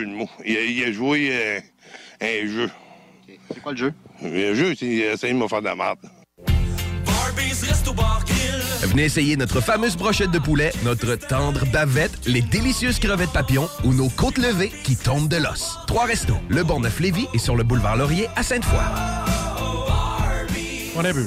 Jeu de mots. Il a, il a joué euh, un jeu.
C'est quoi le jeu?
Le jeu, c'est il a essayé de me faire de la merde.
Venez essayer notre fameuse brochette de poulet, notre tendre bavette, les délicieuses crevettes papillons ou nos côtes levées qui tombent de l'os. Trois restos, le Bonneuf-Lévis et sur le boulevard Laurier à Sainte-Foy.
On a vu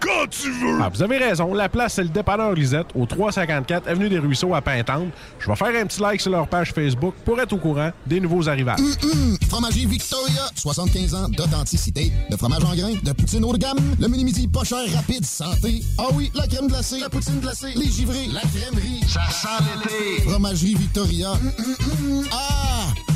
quand tu veux! Ah, vous avez raison, la place, c'est le dépanneur Lisette, au 354 Avenue des Ruisseaux à Pintante. Je vais faire un petit like sur leur page Facebook pour être au courant des nouveaux arrivages.
Hum, Fromagerie Victoria, 75 ans d'authenticité, de fromage en grains, de poutine haut de gamme, le mini-midi pas cher, rapide, santé. Ah oui, la crème glacée, la poutine glacée, les givrés, la crèmerie. Ça sent l'été. Fromagerie Victoria. Hum, hum, hum. Ah!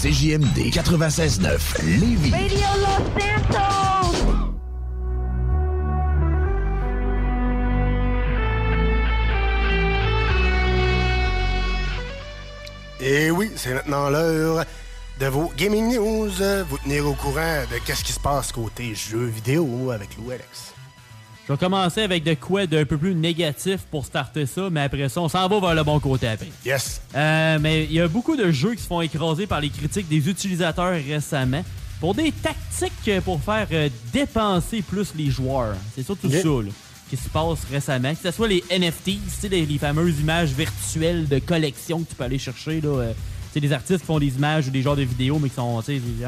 CJMD 96.9 Lévis.
Radio Los Santos!
Et oui, c'est maintenant l'heure de vos gaming news. Vous tenir au courant de qu'est-ce qui se passe côté jeux vidéo avec Lou Alex.
Je vais commencer avec de quoi d'un peu plus négatif pour starter ça, mais après ça, on s'en va vers le bon côté après.
Yes.
Euh, mais il y a beaucoup de jeux qui se font écraser par les critiques des utilisateurs récemment pour des tactiques pour faire euh, dépenser plus les joueurs. C'est surtout ça là, qui se passe récemment. Que ce soit les NFTs, tu sais, les, les fameuses images virtuelles de collection que tu peux aller chercher. Là, euh, sais, des artistes qui font des images ou des genres de vidéos, mais qui sont un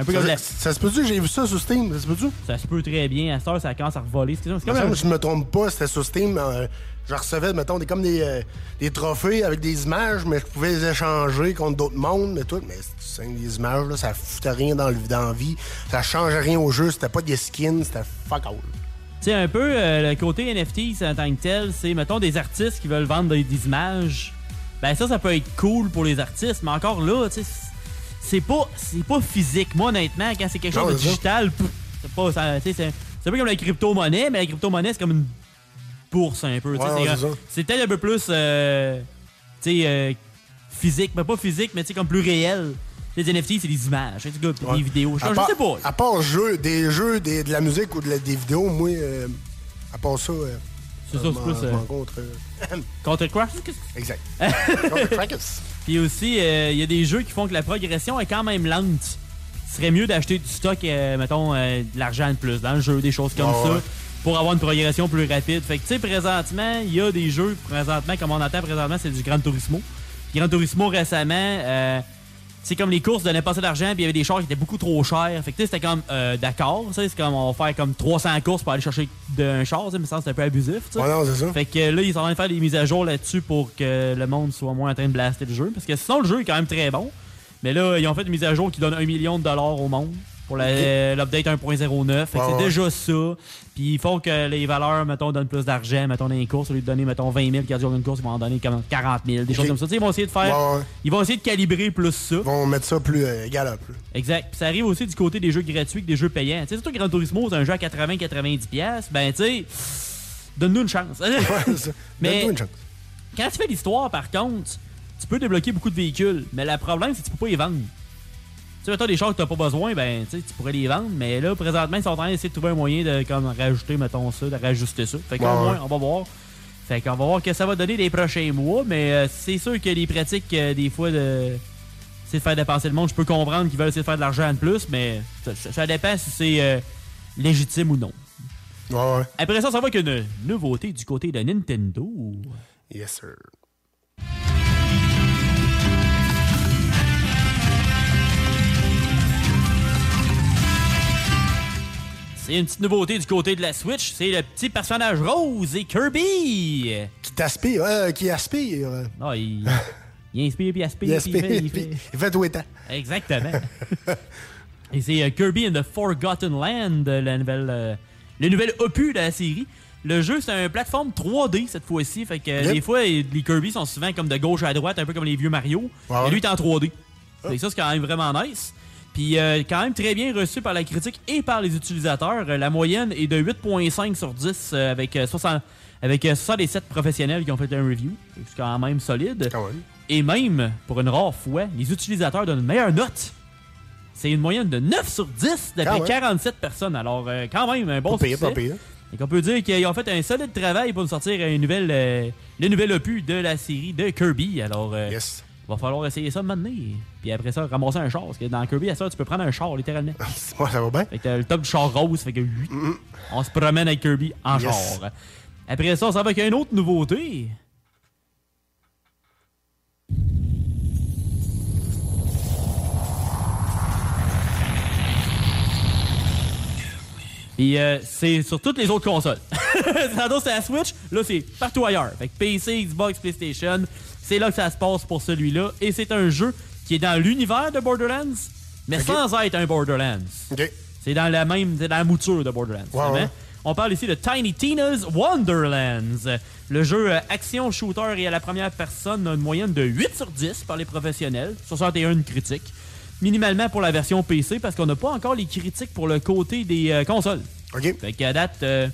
peu
Ça,
comme la...
ça se peut-tu que j'ai vu ça sur Steam? Ça se peut-tu?
Ça se peut très bien. À cette heure, ça commence à revoler. C'est c'est
Comme
un-
je me trompe pas, c'était sur Steam. euh, je recevais, mettons, des, comme des, euh, des trophées avec des images, mais je pouvais les échanger contre d'autres mondes, mais tout. Mais c'est des images, là, ça foutait rien dans, le, dans la vie. Ça changeait rien au jeu. C'était pas des skins, c'était fuck all.
Tu sais, un peu, euh, le côté NFT en tant que tel, c'est, mettons, des artistes qui veulent vendre des, des images. Ben ça, ça peut être cool pour les artistes, mais encore là, tu sais, c'est pas, c'est pas physique. Moi, honnêtement, quand c'est quelque chose
Non,
de digital, c'est pas, ça- c'est c'est un peu comme la crypto-monnaie, mais la crypto-monnaie, c'est comme une bourse un peu. tu sais,
Ouais,
c'est
c'est
peut-être un peu plus, euh, tu sais, euh, physique, mais pas physique, mais tu sais, comme plus réel. Les NFT, c'est des images,
Ouais.
des vidéos. Je,
À
je
part-
sais pas.
À part jeu, des jeux, des- de la musique ou de la- des vidéos, moi, euh, à part ça. euh,
C'est ça,
je
c'est plus, <coughs>
contre.
Crash?
Exact. <laughs> Contre.
Puis aussi, euh, il y a des jeux qui font que la progression est quand même lente. Ce serait mieux d'acheter du stock, euh, mettons, euh, de l'argent de plus dans le jeu, des choses comme ça,
ouais.
pour avoir une progression plus rapide. Fait que, tu sais, présentement, il y a des jeux, présentement, comme on entend présentement, c'est du Gran Turismo. Gran Turismo, récemment, c'est comme les courses donnaient pas assez d'argent, puis il y avait des chars qui étaient beaucoup trop chers. Fait que c'était comme, euh, d'accord, ça, c'est comme, on va faire comme 300 courses pour aller chercher d'un char, mais ça, c'est un peu abusif.
Ouais, non, c'est ça.
Fait que là, ils sont en train de faire des mises à jour là-dessus pour que le monde soit moins en train de blaster le jeu. Parce que sinon, le jeu est quand même très bon. Mais là, ils ont fait une mise à jour qui donne un million de dollars au monde pour
Ok.
l'update 1.09. Fait que
Ouais,
c'est déjà ça. Puis il faut que les valeurs, mettons, donnent plus d'argent, mettons, dans les courses. Au lieu de donner, mettons, 20 000 qui a une course, ils vont en donner comme 40 000, des choses comme ça. Ils vont essayer de faire.
Ouais, ouais.
Ils vont essayer de calibrer plus ça. Ils
vont mettre ça plus euh, galop. là.
Exact. Puis ça arrive aussi du côté des jeux gratuits que des jeux payants. Tu sais, surtout Gran Turismo, c'est un jeu à 80-90$. piastres. Ben, tu sais, donne-nous une chance. <laughs> Mais
Donne-nous une chance.
quand tu fais l'histoire, par contre, tu peux débloquer beaucoup de véhicules. Mais le problème, c'est que tu peux pas les vendre. Tu sais, mettons des choses que t'as pas besoin, ben, tu sais, tu pourrais les vendre. Mais là, présentement, ils sont en train d'essayer de trouver un moyen de comme, rajouter, mettons ça, de rajouter ça. Fait qu'au
Ouais,
moins, on va voir. Fait qu'on va voir que ça va donner les prochains mois. Mais euh, c'est sûr que les pratiques, euh, des fois, de. C'est de faire dépenser le monde. Je peux comprendre qu'ils veulent essayer de faire de l'argent de plus, mais ça, ça- ça dépend si c'est euh, légitime ou non.
Ouais, ouais.
Après ça, ça va avec une nouveauté du côté de Nintendo.
Yes, sir.
C'est une petite nouveauté du côté de la Switch. C'est le petit personnage rose et Kirby.
Qui t'aspire, euh, qui aspire. euh.
Ah, il, <laughs> il inspire puis aspire.
Il
puis
aspire,
fait- il
il
fait-
il fait tout.
Exactement. <laughs> et c'est euh, Kirby in the Forgotten Land, euh, la nouvelle, euh, le nouvel opus de la série. Le jeu, c'est un plateforme 3D cette fois-ci. Fait que
Yep.
des fois, les Kirby sont souvent comme de gauche à droite, un peu comme les vieux Mario.
Ouais,
Et lui, il est en 3D. Fait que ça, c'est quand même vraiment nice. Puis euh, quand même très bien reçu par la critique et par les utilisateurs. Euh, La moyenne est de 8.5 sur 10 euh, avec, euh, 60, avec euh, 67 professionnels qui ont fait un review. C'est quand même solide. Et même, pour une rare fois, les utilisateurs donnent une meilleure note. C'est une moyenne de 9 sur 10
Quand
d'après
même.
47 personnes. Alors, euh, quand même, un bon
Pas pire,
succès.
pas pire.
Et qu'on peut dire qu'ils ont fait un solide travail pour nous sortir une nouvelle, le nouvel opus de la série de Kirby. Alors, euh, va falloir essayer ça maintenant. Puis après ça, ramasser un char. Parce que dans Kirby, à ça, tu peux prendre un char, littéralement. <laughs>
Ouais, ça va bien.
Fait que t'as le top du char rose. Fait que oui, on se promène avec Kirby en
Yes.
char. Après ça, on s'en va avec une autre nouveauté. Puis euh, c'est sur toutes les autres consoles. <laughs> Tantôt c'est la Switch, là c'est partout ailleurs. Fait que PC, Xbox, PlayStation, c'est là que ça se passe pour celui-là. Et c'est un jeu qui est dans l'univers de Borderlands, mais sans être un Borderlands. C'est dans la même, dans la mouture de Borderlands.
Ouais.
On parle ici de Tiny Tina's Wonderlands. Le jeu euh, action shooter et à la première personne a une moyenne de 8 sur 10 par les professionnels, 61 critiques. Minimalement pour la version PC parce qu'on n'a pas encore les critiques pour le côté des euh, consoles.
OK.
Fait qu'à date, euh,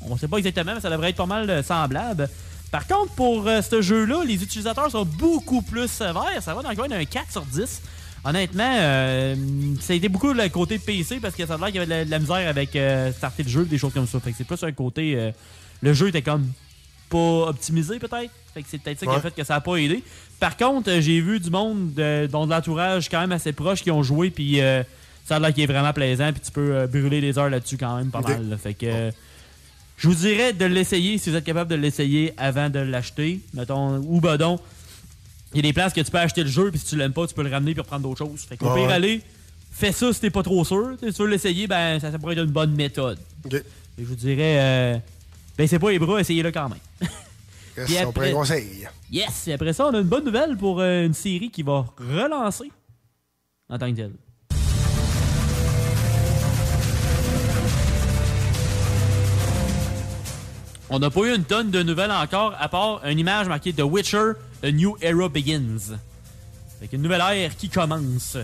on sait pas exactement, mais ça devrait être pas mal semblable. Par contre, pour euh, ce jeu-là, les utilisateurs sont beaucoup plus sévères. Ça va dans le coin d'un 4 sur 10. Honnêtement, euh, ça a été beaucoup le côté PC parce que ça a l'air qu'il y avait de la, de la misère avec euh, starter le jeu, des choses comme ça. Fait que c'est plus un côté. euh, le jeu était comme pas optimisé peut-être. Fait que c'est peut-être ça qui a
Ouais.
fait que ça a pas aidé. Par contre, j'ai vu du monde de- dont de l'entourage quand même assez proche qui ont joué puis euh, ça a l'air qu'il est vraiment plaisant puis tu peux brûler des heures là-dessus quand même pas mal. là. Fait que je vous dirais de l'essayer si vous êtes capable de l'essayer avant de l'acheter. Mettons ou badon. Il y a des places que tu peux acheter le jeu puis si tu l'aimes pas, tu peux le ramener puis reprendre d'autres choses. Fait qu'au
Ouais,
pire aller, fais ça si t'es pas trop sûr. Si tu veux l'essayer, ben ça, ça pourrait être une bonne méthode. Et je vous dirais euh, ben c'est pas les bras, essayez-le quand même.
Yes,
Puis
on prend un
après-
conseil.
Yes! Et après ça, on a une bonne nouvelle pour euh, une série qui va relancer en tant que telle. On n'a pas eu une tonne de nouvelles encore, à part une image marquée The Witcher, A New Era Begins. Fait une nouvelle ère qui commence.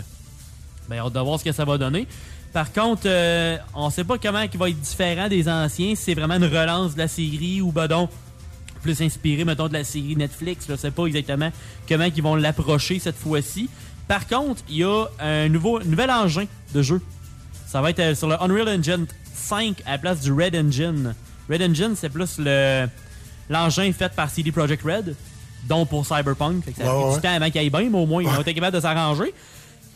Ben, on va voir ce que ça va donner. Par contre, euh, on sait pas comment il va être différent des anciens, si c'est vraiment une relance de la série ou ben donc plus inspiré, mettons, de la série Netflix. Je sais pas exactement comment ils vont l'approcher cette fois-ci. Par contre, il y a un nouveau, un nouvel engin de jeu. Ça va être euh, sur le Unreal Engine 5 à la place du Red Engine. Red Engine, c'est plus le l'engin fait par CD Projekt Red, dont pour Cyberpunk. Fait que ça a
Ouais,
pris
ouais.
du temps avant qu'il aille bien, mais au moins, ils ont été capables de s'arranger.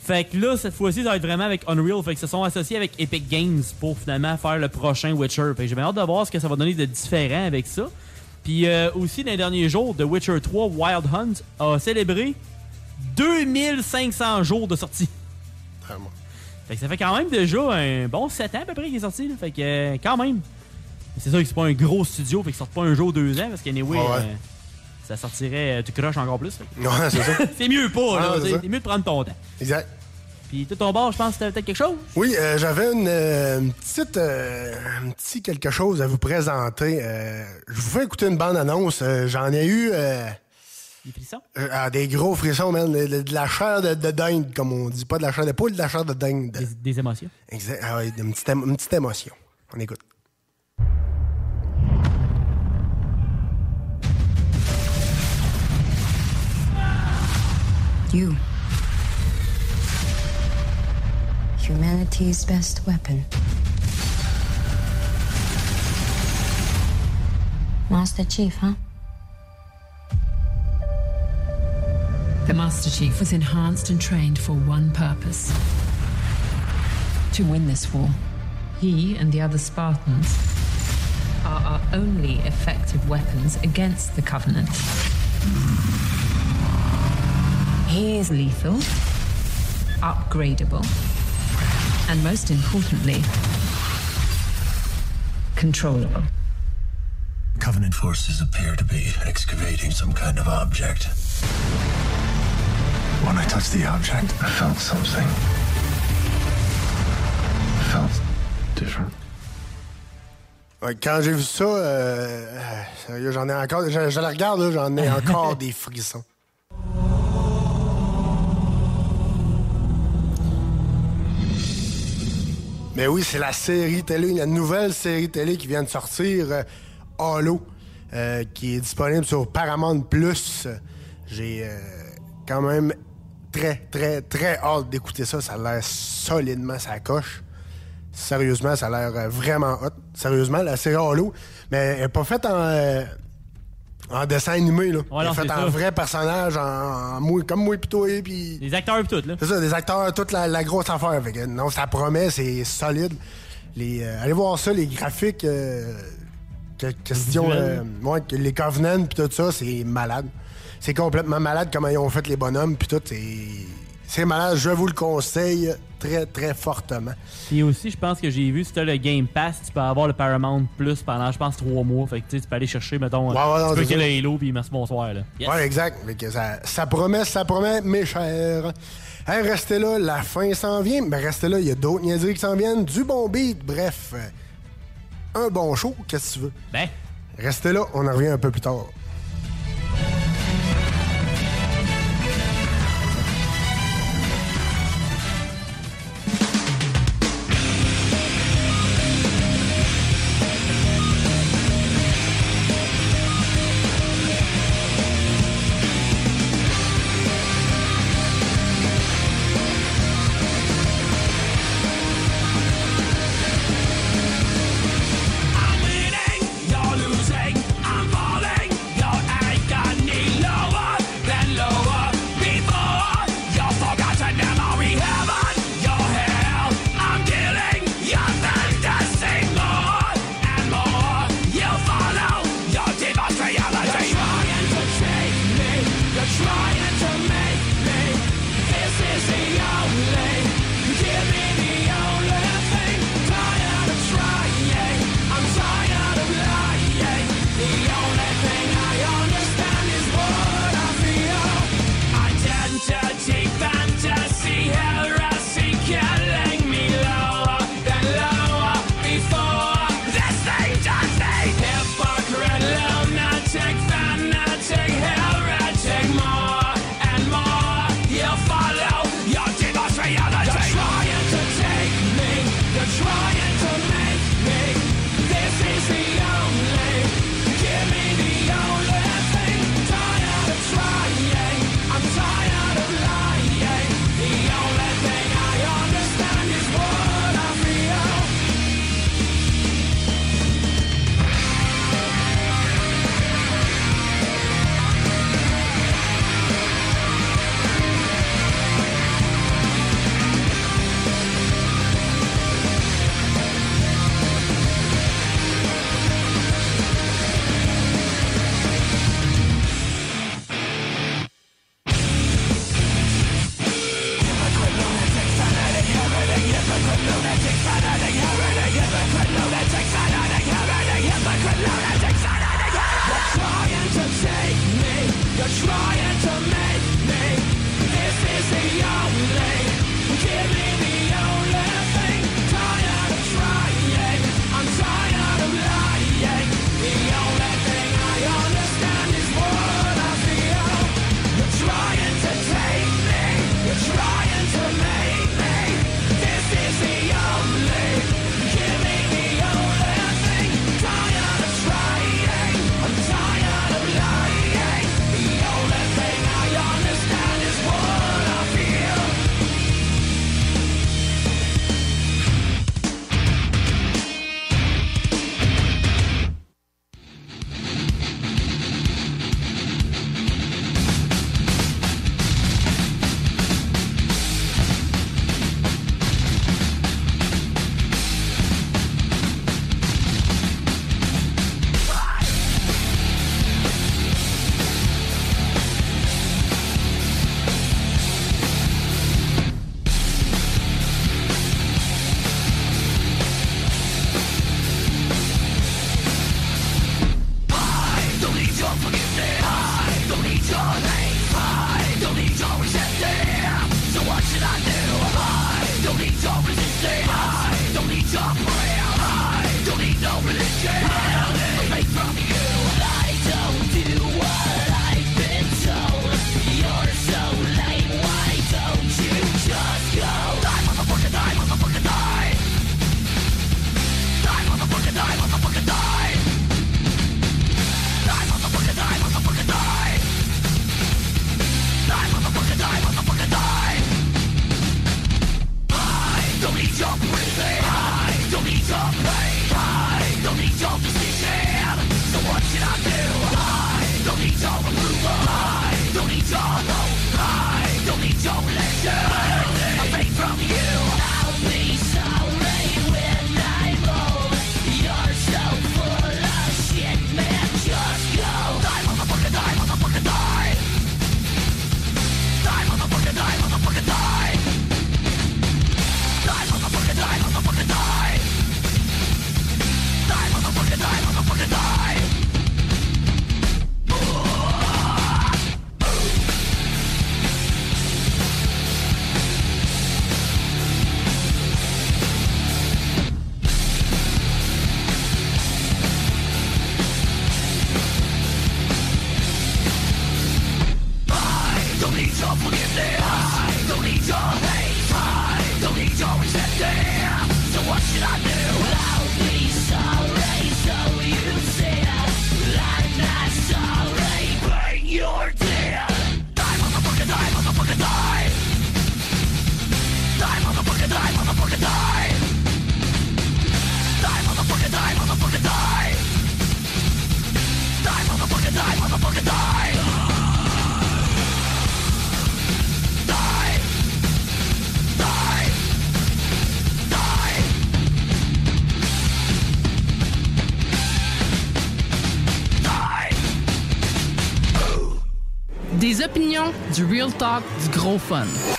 Fait que là, cette fois-ci, ça va être vraiment avec Unreal. Fait que se sont associés avec Epic Games pour finalement faire le prochain Witcher. Fait que j'ai bien hâte de voir ce que ça va donner de différent avec ça. Puis euh, aussi, dans les derniers jours, The Witcher 3 Wild Hunt a célébré 2500 jours de sortie. Fait que ça fait quand même déjà un bon 7 ans à peu près qu'il est sorti. là. Fait que euh, quand même. C'est sûr que c'est pas un gros studio, fait qu'il sort pas un jour, deux ans, parce qu'anyway,
Ouais, ouais.
euh, ça sortirait, euh, tu croches encore plus.
Ouais, c'est ça. <laughs>
c'est mieux pas, là.
C'est
mieux de prendre ton temps.
Exact.
Puis tout ton bord, je pense que c'était peut-être quelque chose.
Oui, euh, j'avais une, euh, une petite, euh, un petit quelque chose à vous présenter. Euh, je vous fais écouter une bande-annonce. Euh, J'en ai eu euh,
Des frissons?
euh, ah, des gros frissons, man. De, la chair de, de dinde, comme on dit. Pas de la chair de poule, de la chair de dinde.
Des, des émotions.
Exact. Ah oui, une petite, une petite émotion. On écoute.
You. Humanity's best weapon. Master Chief, huh?
The Master Chief was enhanced and trained for one purpose to win this war. He and the other Spartans are our only effective weapons against the Covenant. He is lethal, upgradable, and most importantly, controllable.
Covenant forces appear to be excavating some kind of object. When I touched the object, I felt something. I felt different.
Ouais, quand j'ai vu ça, euh, euh, sérieux, j'en ai encore. Je, je la regarde, j'en ai <laughs> encore des frissons. Mais oui, c'est la série télé, la nouvelle série télé qui vient de sortir, euh, Halo, euh, qui est disponible sur Paramount Plus. J'ai euh, quand même très, très, très hâte d'écouter ça. Ça a l'air solidement ça coche. Sérieusement, ça a l'air euh, vraiment hot. Sérieusement, la série Halo, mais elle n'est pas faite en, en dessin animé. Là.
Ouais, non, c'est
en
ça.
vrai personnage, en, en comme moi pis toi. Puis...
Les acteurs et tout, là.
C'est ça, des acteurs, toute la, la grosse affaire. Fait que, non, ça promet, c'est solide. Les, euh, allez voir ça, les graphiques, euh, que- question, euh, ouais, que les Covenants puis tout ça, c'est malade. C'est complètement malade comment ils ont fait les bonhommes puis tout. C'est malade, je vous le conseille très, très fortement.
Puis aussi, je pense que j'ai vu, si t'as le Game Pass, tu peux avoir le Paramount Plus pendant, je pense, trois mois. Fait que tu tu peux aller chercher, mettons,
Ouais, ouais, non,
tu peux qu'il y ait le Halo, puis merci, bonsoir, là. Yes.
Ouais, exact. Fait que ça, ça promet, ça promet, mes chers. Hey, restez là, la fin s'en vient. Mais restez là, il y a d'autres niaiseries qui s'en viennent. Du bon beat, bref. Un bon show, qu'est-ce que tu veux?
Ben.
Restez là, on en revient un peu plus tard.
Du real talk, du gros fun.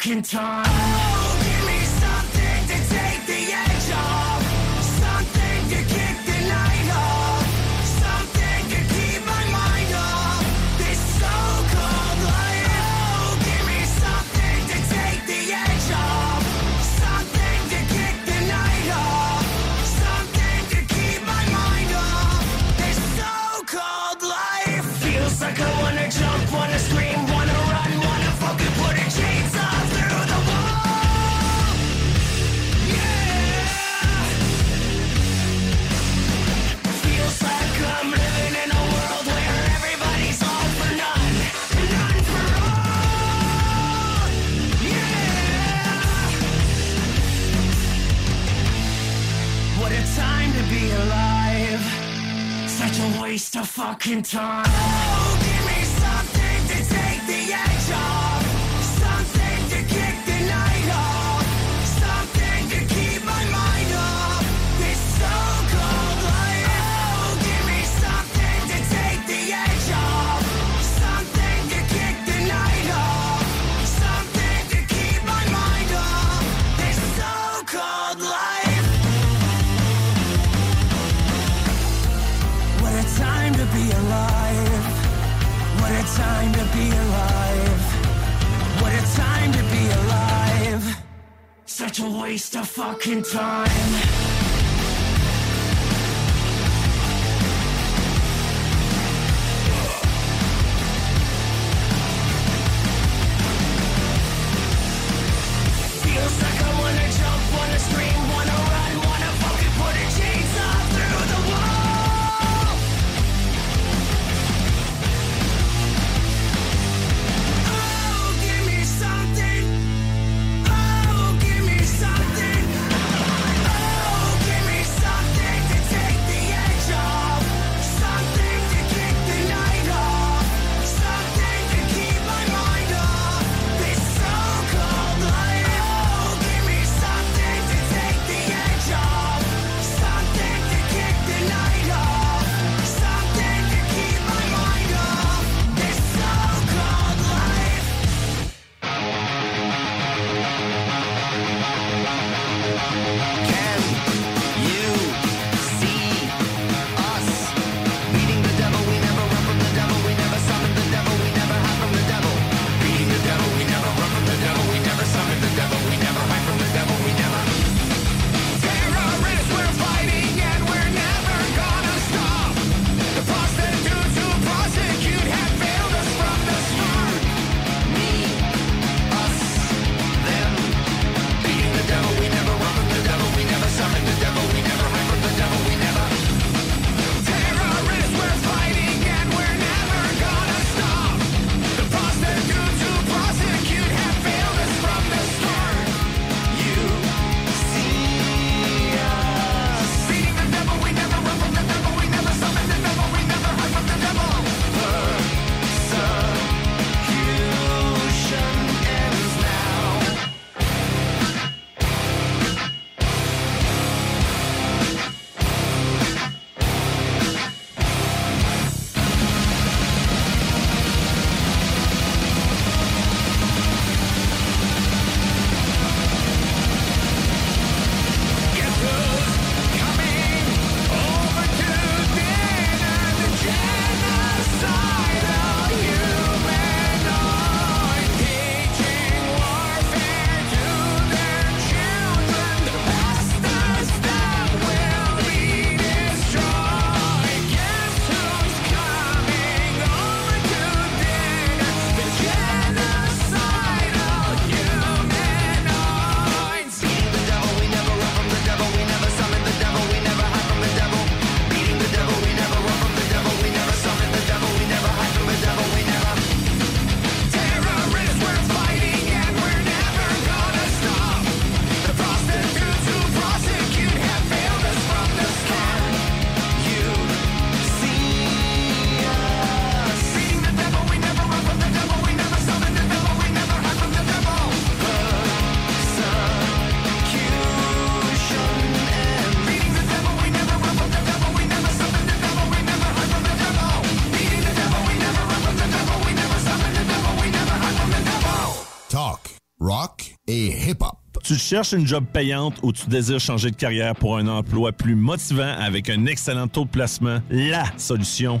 fucking time. Such a waste of fucking time. a waste of fucking time.
Cherches une job payante ou tu désires changer de carrière pour un emploi plus motivant avec un excellent taux de placement? La solution,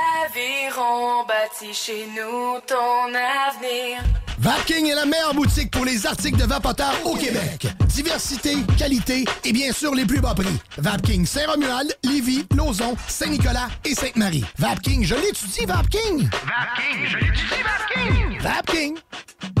Aviron bâti chez nous ton avenir.
Vapking est la meilleure boutique pour les articles de vapoteurs au Québec. Diversité, qualité et bien sûr les plus bas prix. Vapking Saint-Romuald, Lévis, Lauson, Saint-Nicolas et Sainte-Marie. Vapking, je l'étudie, Vapking!
Vapking, je l'étudie, Vapking!
Vapking!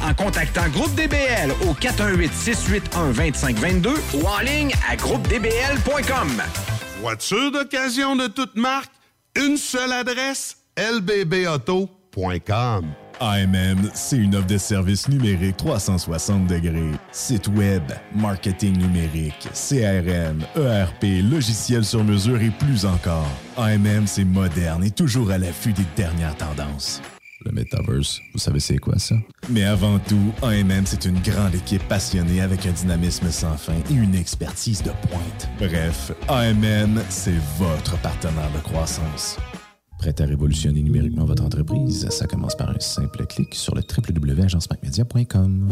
en contactant Groupe DBL au 418-681-2522 ou en ligne à groupedbl.com.
Voiture d'occasion de toute marque, une seule adresse, lbbauto.com.
AMM, c'est une offre de services numériques 360 degrés. Site web, marketing numérique, CRM, ERP, logiciel sur mesure et plus encore. AMM, c'est moderne et toujours à l'affût des dernières tendances.
Le Metaverse, vous savez c'est quoi ça?
Mais avant tout, AMM, c'est une grande équipe passionnée avec un dynamisme sans fin et une expertise de pointe. Bref, AMM, c'est votre partenaire de croissance.
Prêt à révolutionner numériquement votre entreprise? Ça commence par un simple clic sur le www.agencemacmedia.com.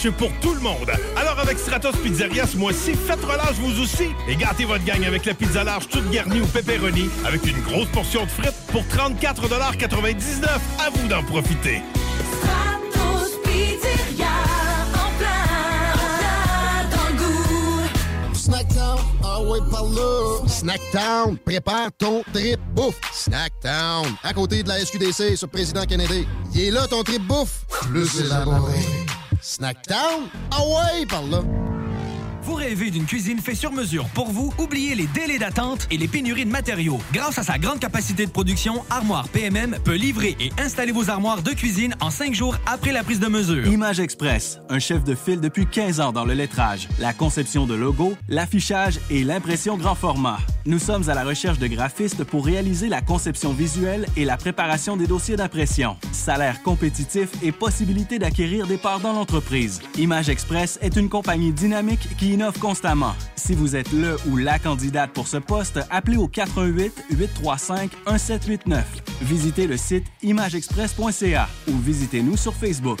C'est pour tout le monde. Alors avec Stratos Pizzeria ce mois-ci, faites relâche vous aussi et gâtez votre gang avec la pizza large toute garnie au pepperoni avec une grosse portion de frites pour 34,99 À vous d'en profiter.
Stratos Pizzeria. En plein, en plein dans le goût.
Snackdown, ah ouais, par là. Snackdown, prépare ton trip bouffe. Snackdown, à côté de la SQDC sur Président Kennedy. Il est là ton trip bouffe. Plus élaboré. Snackdown, ah ouais, par.
Vous rêvez d'une cuisine faite sur mesure pour vous? Oubliez les délais d'attente et les pénuries de matériaux. Grâce à sa grande capacité de production, Armoire PMM peut livrer et installer vos armoires de cuisine en cinq jours après la prise de mesure.
Image Express, un chef de file depuis 15 ans dans le lettrage, la conception de logos, l'affichage et l'impression grand format. Nous sommes à la recherche de graphistes pour réaliser la conception visuelle et la préparation des dossiers d'impression. Salaire compétitif et possibilité d'acquérir des parts dans l'entreprise. Image Express est une compagnie dynamique qui innove constamment. Si vous êtes le ou la candidate pour ce poste, appelez au 88 835 1789. Visitez le site imageexpress.ca ou visitez-nous sur Facebook.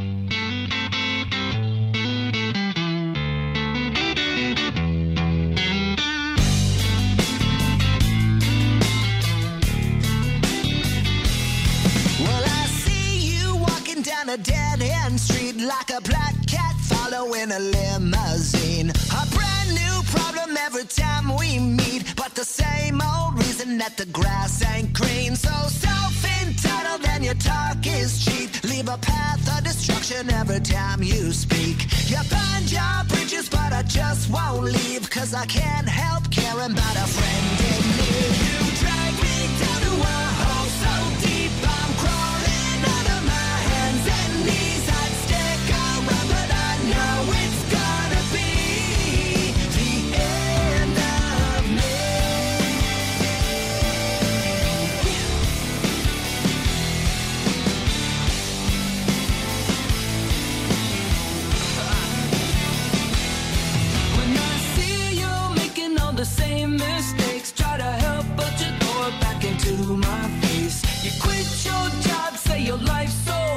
Like a black cat following a limousine. A brand new problem every time we meet, but the same old reason that the grass ain't green. So self entitled and your talk is cheap. Leave a path of destruction every time you speak. You burn your bridges, but I just won't leave, cause I can't help caring about a friend in need. You mistakes. Try to help, but you throw it back into my face. You quit your job, say your life's so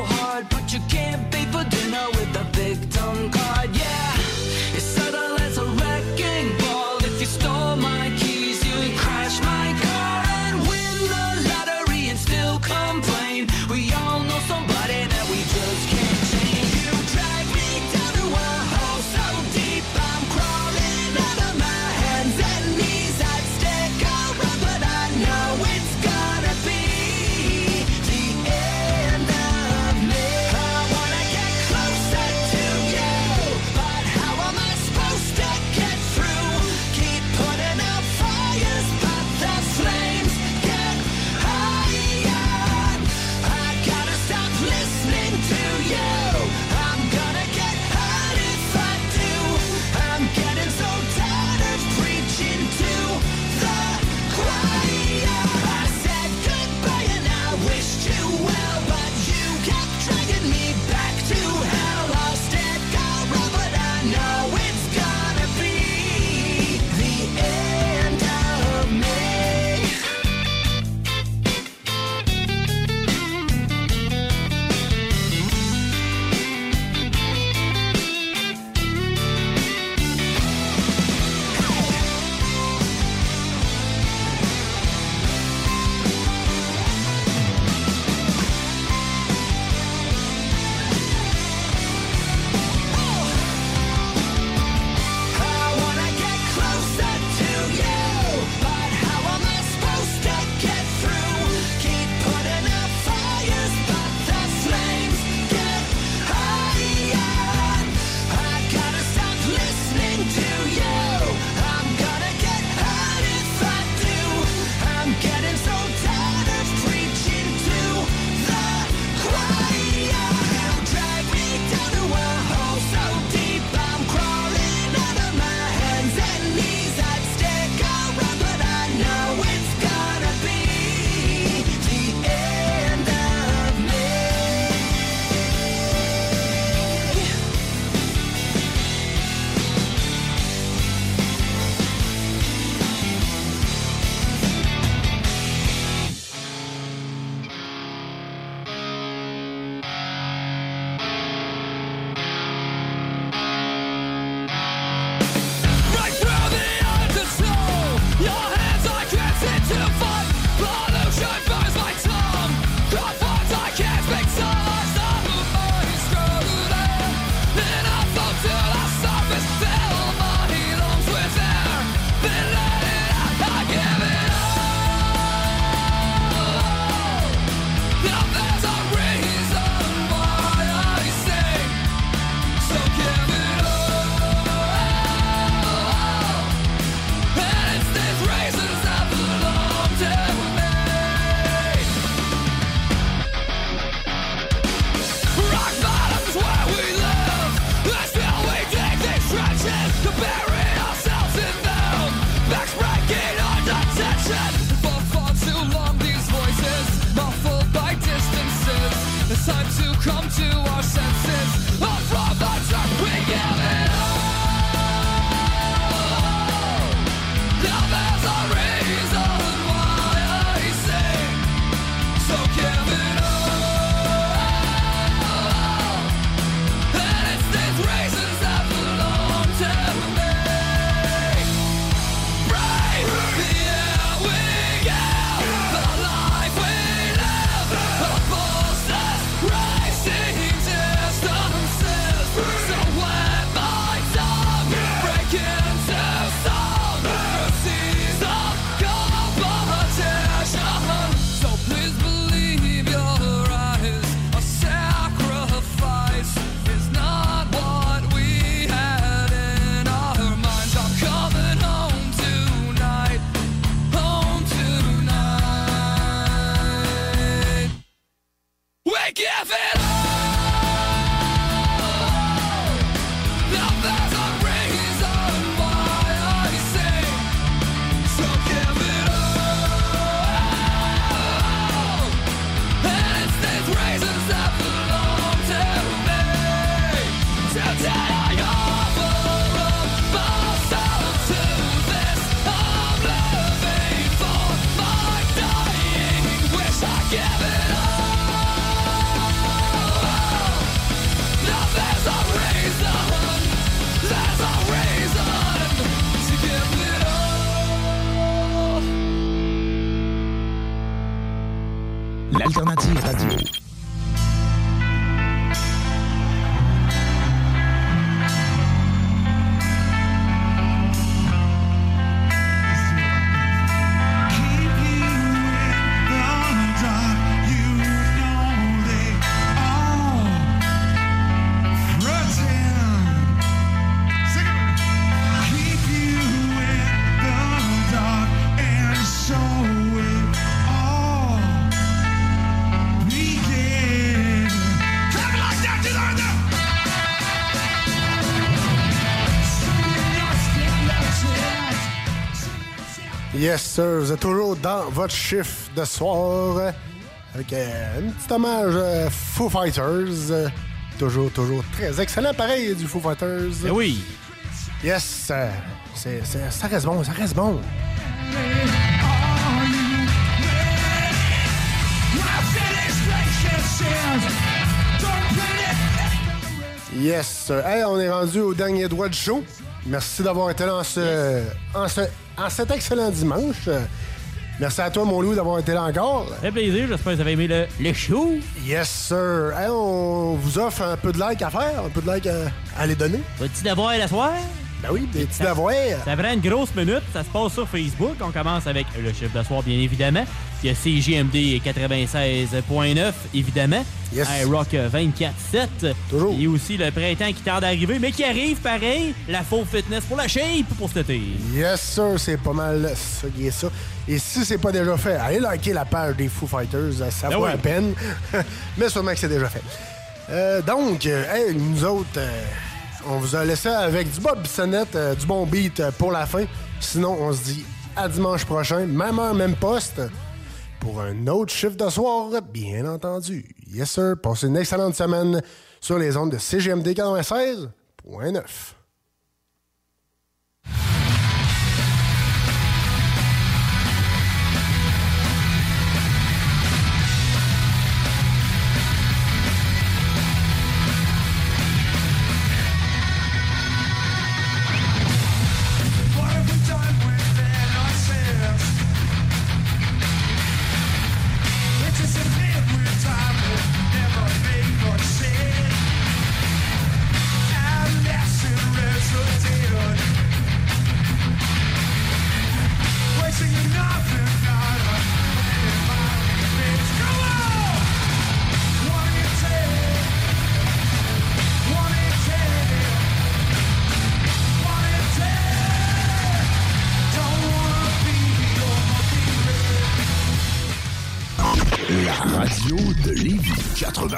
Yes, sir. Vous êtes toujours dans votre chiffre de soir avec euh, un petit hommage euh, Foo Fighters. Euh, Toujours, toujours très excellent. Pareil du Foo Fighters.
Ben oui.
Yes, c'est, c'est- ça reste bon, ça reste bon. Yes, sir. Hey, on est rendu au dernier droit du show. Merci d'avoir été là en, ce, en, ce- en cet excellent dimanche. Merci à toi, mon loup, d'avoir été là encore.
Ça fait plaisir, j'espère que vous avez aimé le, le show.
Yes, sir. Hey, on vous offre un peu de like à faire, un peu de like à, à aller donner.
Petit devoir la soir.
Ben oui, des petits devoirs.
Ça prend une grosse minute. Ça se passe sur Facebook. On commence avec le chiffre de soir, bien évidemment. Il y a CGMD 96.9, évidemment.
Yes.
Rock 24.7. Toujours. A aussi le printemps qui tarde à arriver, mais qui arrive pareil. La faux fitness pour la shape pour cet été.
Yes, sir, c'est pas mal ça qui est ça. Et si c'est pas déjà fait, allez liker la page des Foo Fighters, ça
Ben
vaut
oui.
la peine. <laughs> Mais sûrement que c'est déjà fait. Euh, donc, euh, hey, nous autres, euh, on vous a laissé avec du Bob Bissonnette, euh, du bon beat pour la fin. Sinon, on se dit à dimanche prochain, même heure, même poste, pour un autre chiffre de soir, bien entendu. Yes, sir. Passez une excellente semaine sur les ondes de CGMD 96.9.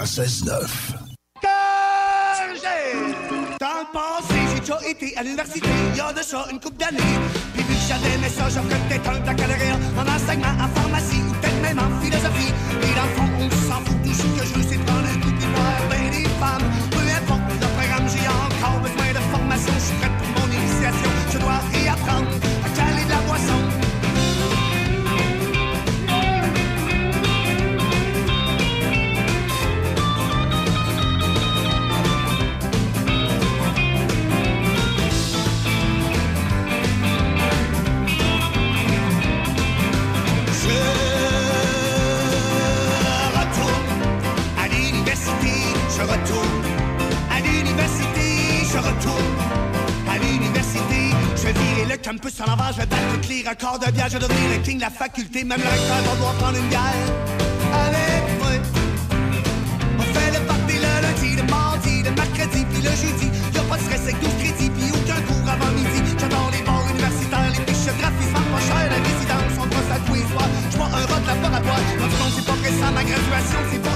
96.9.
Dans j'ai été à l'université, il y a de ça une couple d'années. Puis j'avais mes ça, j'ai peut-être un en enseignement, en pharmacie ou peut-être même en philosophie. Retourne à l'université, je retourne à l'université. Je vais virer le campus à l'envers, je vais battre les records de bière, je le king de la faculté, même le recteur va devoir prendre une bière avec moi. On fait le party le lundi, le mardi, le mercredi, puis le jeudi. Y'a pas de stress avec 12 crédits, puis aucun cours avant midi. J'adore les bars universitaires, les fiches graphismes, pas cher, la résidence, on passe à tous les soirs. J'vois un rock laboratoire, dans du monde, c'est pas pressant, ma graduation, c'est pas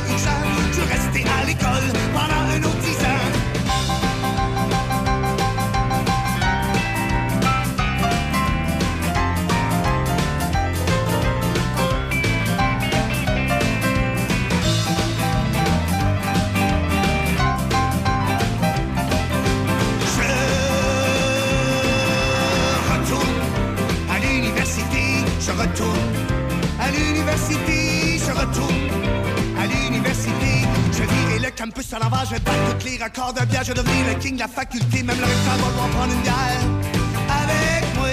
campus à l'envers, je battre toutes les records de bière, je devenir le king de la faculté, même le recteur va prendre une bière avec moi.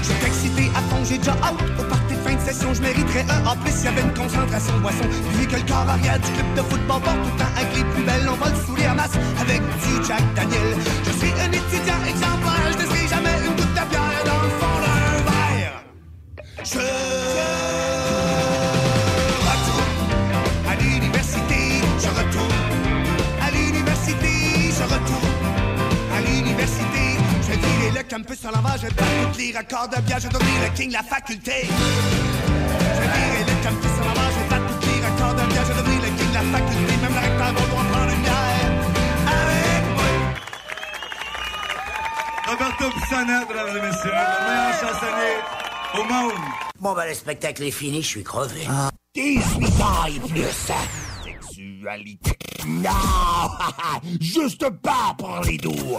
Je suis excité à fond, j'ai déjà hâte au party de fin de session. Je mériterais un A+, s'il y avait une concentration de boisson. Puis vu que le corps arrière du club de football porte tout le temps avec les plus belles, on va le saouler en masse avec du Jack Daniel. Je suis un étudiant exemplaire, campus à l'envers, je tous les records de bière, je vais devenir le king de la faculté. Je vais virer le campus à l'envers, je tous les records de bière, je vais devenir le king de la faculté. Même le recteur va devoir prendre une bière avec moi.
Roberto Pissonnette, mesdames et messieurs, le meilleur chansonnier au monde.
Bon, ben, le spectacle est fini, je suis crevé.
18 ans et plus.
Sexualité. Non! <laughs> Juste pas pour les doux!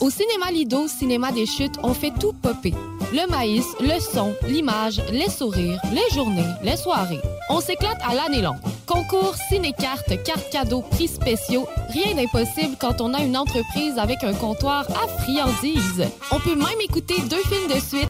Au cinéma Lido, cinéma des chutes, on fait tout popper. Le maïs, le son, l'image, les sourires, les journées, les soirées. On s'éclate à l'année longue. Concours, ciné-cartes, cartes cadeaux, prix spéciaux, rien d'impossible quand on a une entreprise avec un comptoir à friandises. On peut même écouter deux films de suite